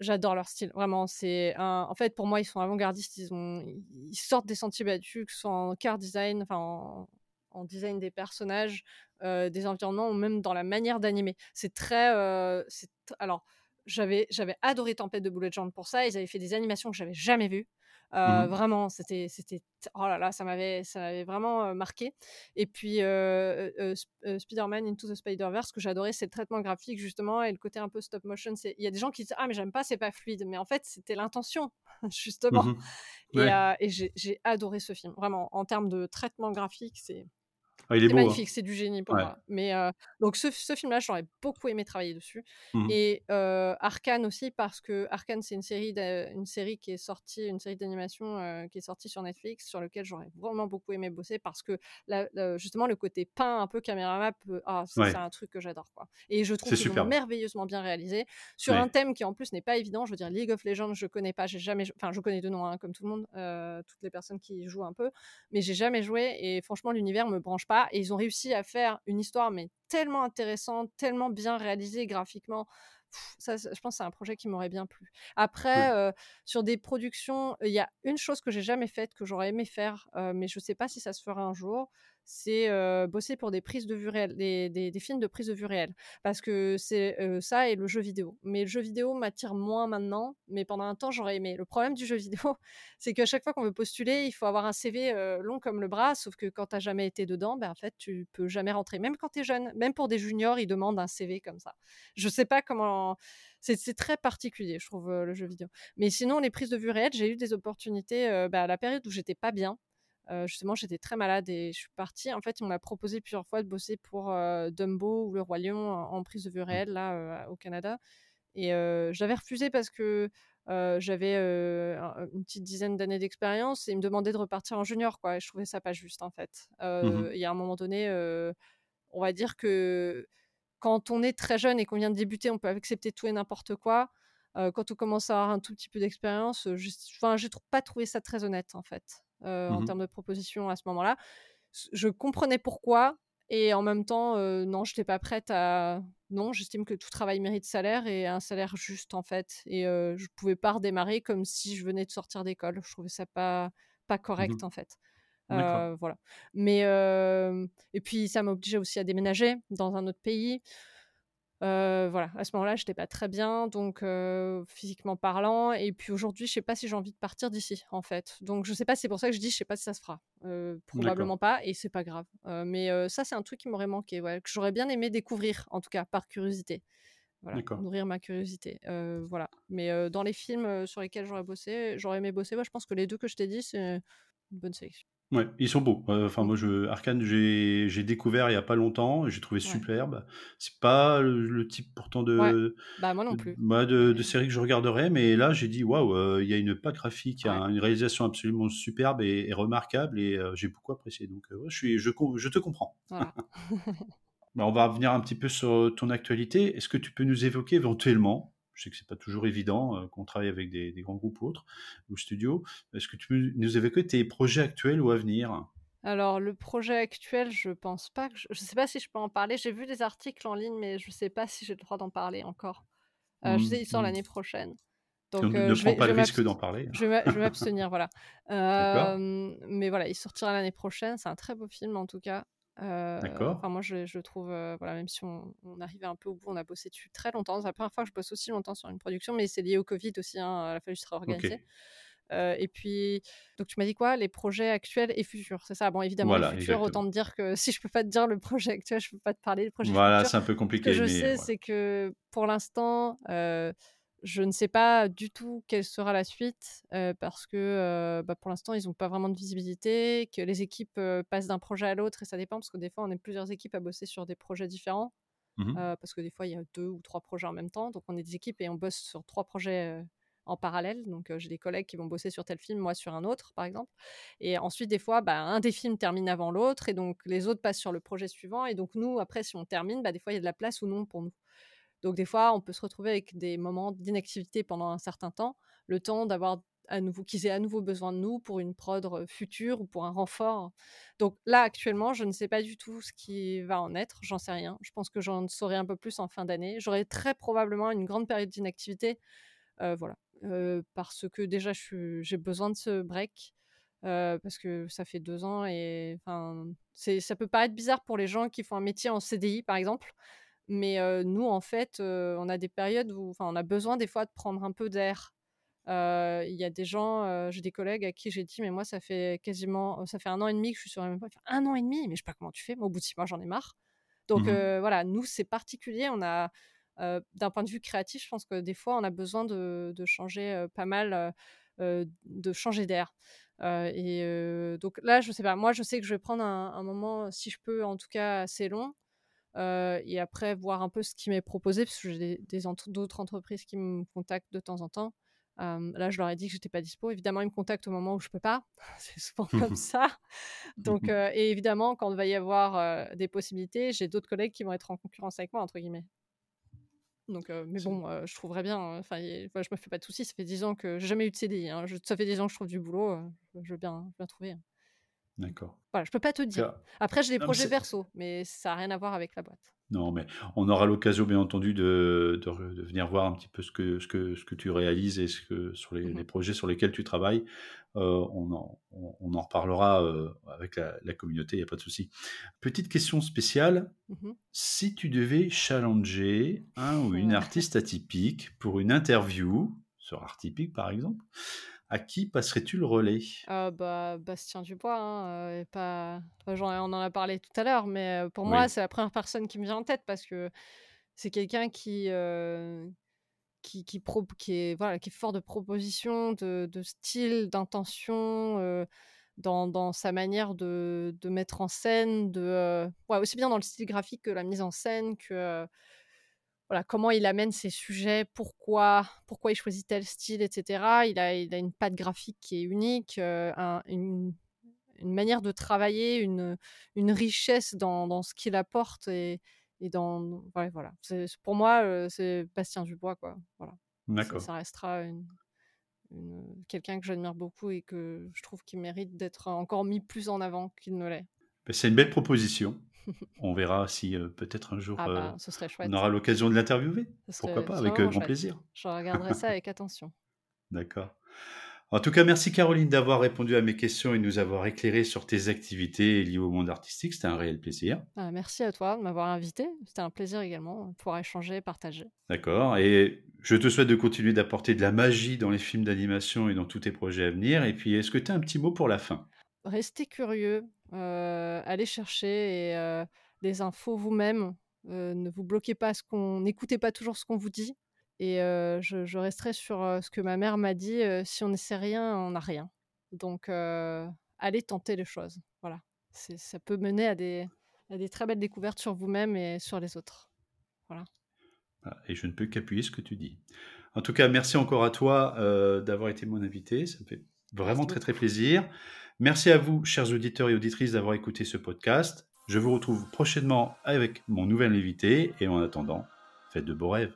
j'adore leur style, vraiment. C'est en fait pour moi ils sont avant-gardistes. Ils sortent des sentiers battus, que ce soit en car design, enfin en, design des personnages, des environnements ou même dans la manière d'animer. C'est très, alors j'avais j'avais adoré Tempête de Bullet Journal pour ça. Ils avaient fait des animations que j'avais jamais vues. Mmh vraiment, c'était, c'était, oh là là, ça m'avait, ça m'avait vraiment marqué. Et puis Spider-Man Into the Spider-Verse, que j'adorais, c'est le traitement graphique justement et le côté un peu stop motion. Il y a des gens qui disent ah mais j'aime pas, c'est pas fluide, mais en fait c'était l'intention justement. Mmh et, j'ai, adoré ce film, vraiment en termes de traitement graphique, c'est Ah, il est C'est beau, hein. magnifique, c'est du génie pour Ouais. moi. Mais heu, donc ce ce film-là, j'aurais beaucoup aimé travailler dessus Mmh mh. et heu, Arcane aussi parce que Arcane, c'est une série une série qui est sortie une série d'animation, heu, qui est sortie sur Netflix, sur lequel j'aurais vraiment beaucoup aimé bosser parce que la justement le côté peint, un peu caméra map, heu, ah c'est Ouais. un truc que j'adore, quoi et je trouve qu'ils l'ont merveilleusement bien réalisé sur un thème qui en plus n'est pas évident. Je veux dire League of Legends, je connais pas, j'ai jamais enfin je connais de nom, hein, comme tout le monde, toutes les personnes qui y jouent un peu, mais j'ai jamais joué et franchement l'univers me branche pas et ils ont réussi à faire une histoire mais tellement intéressante, tellement bien réalisée graphiquement. Pff, Ça, je pense que c'est un projet qui m'aurait bien plu. Après, heu, sur des productions, il y a une chose que j'ai jamais faite, que j'aurais aimé faire, heu, mais je sais pas si ça se fera un jour, c'est, bosser pour des prises de vue réelles, des des films de prise de vue réelle. Parce que c'est, ça et le jeu vidéo. Mais le jeu vidéo m'attire moins maintenant, mais pendant un temps, j'aurais aimé. Le problème du jeu vidéo, c'est qu'à chaque fois qu'on veut postuler, il faut avoir un CV, long comme le bras, sauf que quand tu as jamais été dedans, ben, en fait, tu peux jamais rentrer. Même quand tu es jeune, même pour des juniors, ils demandent un CV comme ça. Je sais pas comment c'est très particulier, je trouve, le jeu vidéo. Mais sinon, les prises de vue réelles, j'ai eu des opportunités, bah, à la période où j'étais pas bien. Heu, justement, j'étais très malade et je suis partie. En fait, on m'a proposé plusieurs fois de bosser pour, heu, Dumbo ou Le Roi Lion en en prise de vue Mmh. réelle là, heu, au Canada et j'avais refusé parce que, j'avais, une petite dizaine d'années d'expérience et ils me demandaient de repartir en junior, quoi et je trouvais ça pas juste, en fait. Mmh il y a un moment donné, on va dire que quand on est très jeune et qu'on vient de débuter, on peut accepter tout et n'importe quoi. Quand on commence à avoir un tout petit peu d'expérience, enfin, j'ai trou pas trouvé ça très honnête, en fait, heu, Mmh en mh. termes de proposition à ce moment-là. Je comprenais pourquoi et en même temps, heu, non, j'étais pas prête à non, j'estime que tout travail mérite salaire et un salaire juste, en fait et heu, je pouvais pas redémarrer comme si je venais de sortir d'école. Je trouvais ça pas pas Mmh mh. correct, en fait. Voilà. Mais et puis ça m'obligeait aussi à déménager dans un autre pays. Heu, voilà, à ce moment-là, j'étais pas très bien, donc heu, physiquement parlant et puis aujourd'hui, je sais pas si j'ai envie de partir d'ici, en fait. Donc je sais pas, c'est pour ça que je dis: «Je sais pas si ça se fera». D'accord. probablement pas et c'est pas grave. Mais ça, c'est un truc qui m'aurait manqué, ouais, que j'aurais bien aimé découvrir, en tout cas, par curiosité. Voilà, nourrir ma curiosité, voilà. Mais dans les films, sur lesquels j'aurais bossé j'aurais aimé bosser, ouais, je pense que les 2 que je t'ai dit, c'est une bonne sélection. Ouais, ils sont beaux. Heu, enfin moi je Arcane, j'ai découvert il y a pas longtemps et j'ai trouvé Ouais. superbe. C'est pas le le type pourtant Ouais. de Bah, moi non plus, bah, de série que je regarderais, mais là j'ai dit: «Waouh, heu, il y a une patte graphique, il y a ouais. un une réalisation absolument superbe et et remarquable» et heu, j'ai beaucoup apprécié donc je suis je te comprends. Voilà. Bah, on va revenir un petit peu sur, ton actualité. Est-ce que tu peux nous évoquer éventuellement, je sais que c'est pas toujours évident, heu, qu'on travaille avec des des grands groupes ou autres, ou studios. Est-ce que tu peux nous évoquer tes projets actuels ou à venir? Alors le projet actuel, je pense pas que je je sais pas si je peux en parler. J'ai vu des articles en ligne, mais je sais pas si j'ai le droit d'en parler encore. Heu, je Mmh sais, il sort mh. l'année prochaine, Donc donc ne ne je prends vais pas je le risque d'en parler. je vais m'abstenir, voilà. Mais voilà, il sortira l'année prochaine. C'est un très beau film en tout cas. Enfin moi je je le trouve, heu, voilà, même si on on arrivait un peu au bout, on a bossé dessus très longtemps. C'est la première fois que je bosse aussi longtemps sur une production, mais c'est lié au covid aussi, hein, il a fallu se réorganiser. OK. Heu et puis donc tu m'as dit quoi? Les projets actuels et futurs, c'est ça? Bon évidemment les Voilà, futurs, autant exactement. te dire que si je peux pas te dire le projet actuel, je peux pas te parler des projets Voilà, futurs. c'est un peu Ce que compliqué, je mais sais, voilà. c'est que pour l'instant, heu, je ne sais pas du tout quelle sera la suite, parce que, bah, pour l'instant, ils ont pas vraiment de visibilité, que les équipes, passent d'un projet à l'autre et ça dépend parce que des fois, on est plusieurs équipes à bosser sur des projets différents, Mmh parce que des fois, il y a 2 ou 3 projets en même temps. Donc on est des équipes et on bosse sur 3 projets, en parallèle. Donc j'ai des collègues qui vont bosser sur tel film, moi sur un autre, par exemple. Et ensuite, des fois, bah, un des films termine avant l'autre et donc les autres passent sur le projet suivant et donc nous, après, si on termine, bah, des fois, il y a de la place ou non pour nous. Donc des fois, on peut se retrouver avec des moments d'inactivité pendant un certain temps, le temps d'avoir à nouveau qu'ils aient à nouveau besoin de nous pour une prod, heu, future ou pour un renfort. Donc là, actuellement, je ne sais pas du tout ce qui va en être, j'en sais rien. Je pense que j'en saurai un peu plus en fin d'année. J'aurai très probablement une grande période d'inactivité, heu, voilà, heu, parce que déjà j'ai besoin de ce break, parce que ça fait 2 ans et enfin, ça peut paraître bizarre pour les gens qui font un métier en CDI, par exemple, mais nous, en fait, on a des périodes où enfin, on a besoin des fois de prendre un peu d'air. Il y a des gens, j'ai des collègues à qui j'ai dit: «Mais moi, ça fait quasiment ça fait un an et demi que je suis sur la même boîte». Ils font: «1 an et demi? Mais je sais pas comment tu fais, moi, au bout de 6 mois, j'en ai marre». Donc Mmh voilà, nous, c'est particulier. On a, d'un point de vue créatif, je pense que des fois, on a besoin de de changer, pas mal, de changer d'air. et donc là, je sais pas. Moi, je sais que je vais prendre un, moment, si je peux, en tout cas assez long. Et après, voir un peu ce qui m'est proposé, parce que j'ai d'autres entreprises qui me contactent de temps en temps. là, je leur ai dit que j'étais pas dispo. Évidemment, ils me contactent au moment où je peux pas. C'est souvent comme ça. Donc, et évidemment, quand il va y avoir des possibilités, j'ai d'autres collègues qui vont être en concurrence avec moi, entre guillemets. Donc, mais bon, je trouverais bien. Enfin, je me fais pas de soucis. Ça fait 10 ans que j'ai jamais eu de CDI. Hein, ça fait 10 ans que je trouve du boulot. je veux bien, bien trouver. Hein. D'accord. Voilà, je peux pas te dire. Après, j'ai des projets verso, mais ça n'a rien à voir avec la boîte. Non, mais on aura l'occasion, bien entendu, de, de, venir voir un petit peu ce que, ce que, ce que tu réalises et ce que, sur les, mmh projets sur lesquels tu travailles. Euh, on, en, on, en, reparlera euh, avec la, communauté, il n'y a pas de souci. Petite question spéciale. Mmh si tu devais challenger un ou une artiste atypique pour une interview, sur Artypique par exemple, à qui passerais-tu le relais? Ah bah, Bastien Dubois, hein, et pas... on en a parlé tout à l'heure, mais pour moi, c'est la première personne qui me vient en tête parce que c'est quelqu'un qui, qui, qui, qui, est, voilà, qui est fort de proposition, de, de style, d'intention, dans, dans, sa manière de, de, mettre en scène, de, ouais, aussi bien dans le style graphique que la mise en scène, que voilà, comment il amène ses sujets, pourquoi, pourquoi il choisit tel style, etc. Il a, il a une patte graphique qui est unique, euh, une, une, manière de travailler, une, une richesse dans, dans ce qu'il apporte et, et dans ouais, voilà. C'est, pour moi, euh, c'est Bastien Dubois, quoi. Voilà. D'accord. Ça, restera une, quelqu'un que j'admire beaucoup et que je trouve qu'il mérite d'être encore mis plus en avant qu'il ne l'est. C'est une belle proposition. on verra si euh, peut-être un jour ah bah, euh, on aura l'occasion de l'interviewer. Pourquoi pas, avec euh, grand plaisir. Je regarderai ça avec attention. D'accord. En tout cas, merci Caroline d'avoir répondu à mes questions et nous avoir éclairé sur tes activités liées au monde artistique. C'était un réel plaisir. Ah, merci à toi de m'avoir invité. C'était un plaisir également de pouvoir échanger, partager. D'accord. Et je te souhaite de continuer d'apporter de la magie dans les films d'animation et dans tous tes projets à venir. Et puis, est-ce que tu as un petit mot pour la fin? Restez curieux, allez chercher des infos vous-même. ne vous bloquez pas ce qu'on, n'écoutez pas toujours ce qu'on vous dit. Et je, resterai sur ce que ma mère m'a dit si on ne sait rien, on n'a rien. Donc, allez tenter les choses. Voilà. ça peut mener à des, à des très belles découvertes sur vous-même et sur les autres. Voilà. Ah, et je ne peux qu'appuyer ce que tu dis. En tout cas, merci encore à toi d'avoir été mon invité. Ça me fait vraiment très très plaisir. Merci à vous, chers auditeurs et auditrices, d'avoir écouté ce podcast. Je vous retrouve prochainement avec mon nouvel invité et en attendant, faites de beaux rêves.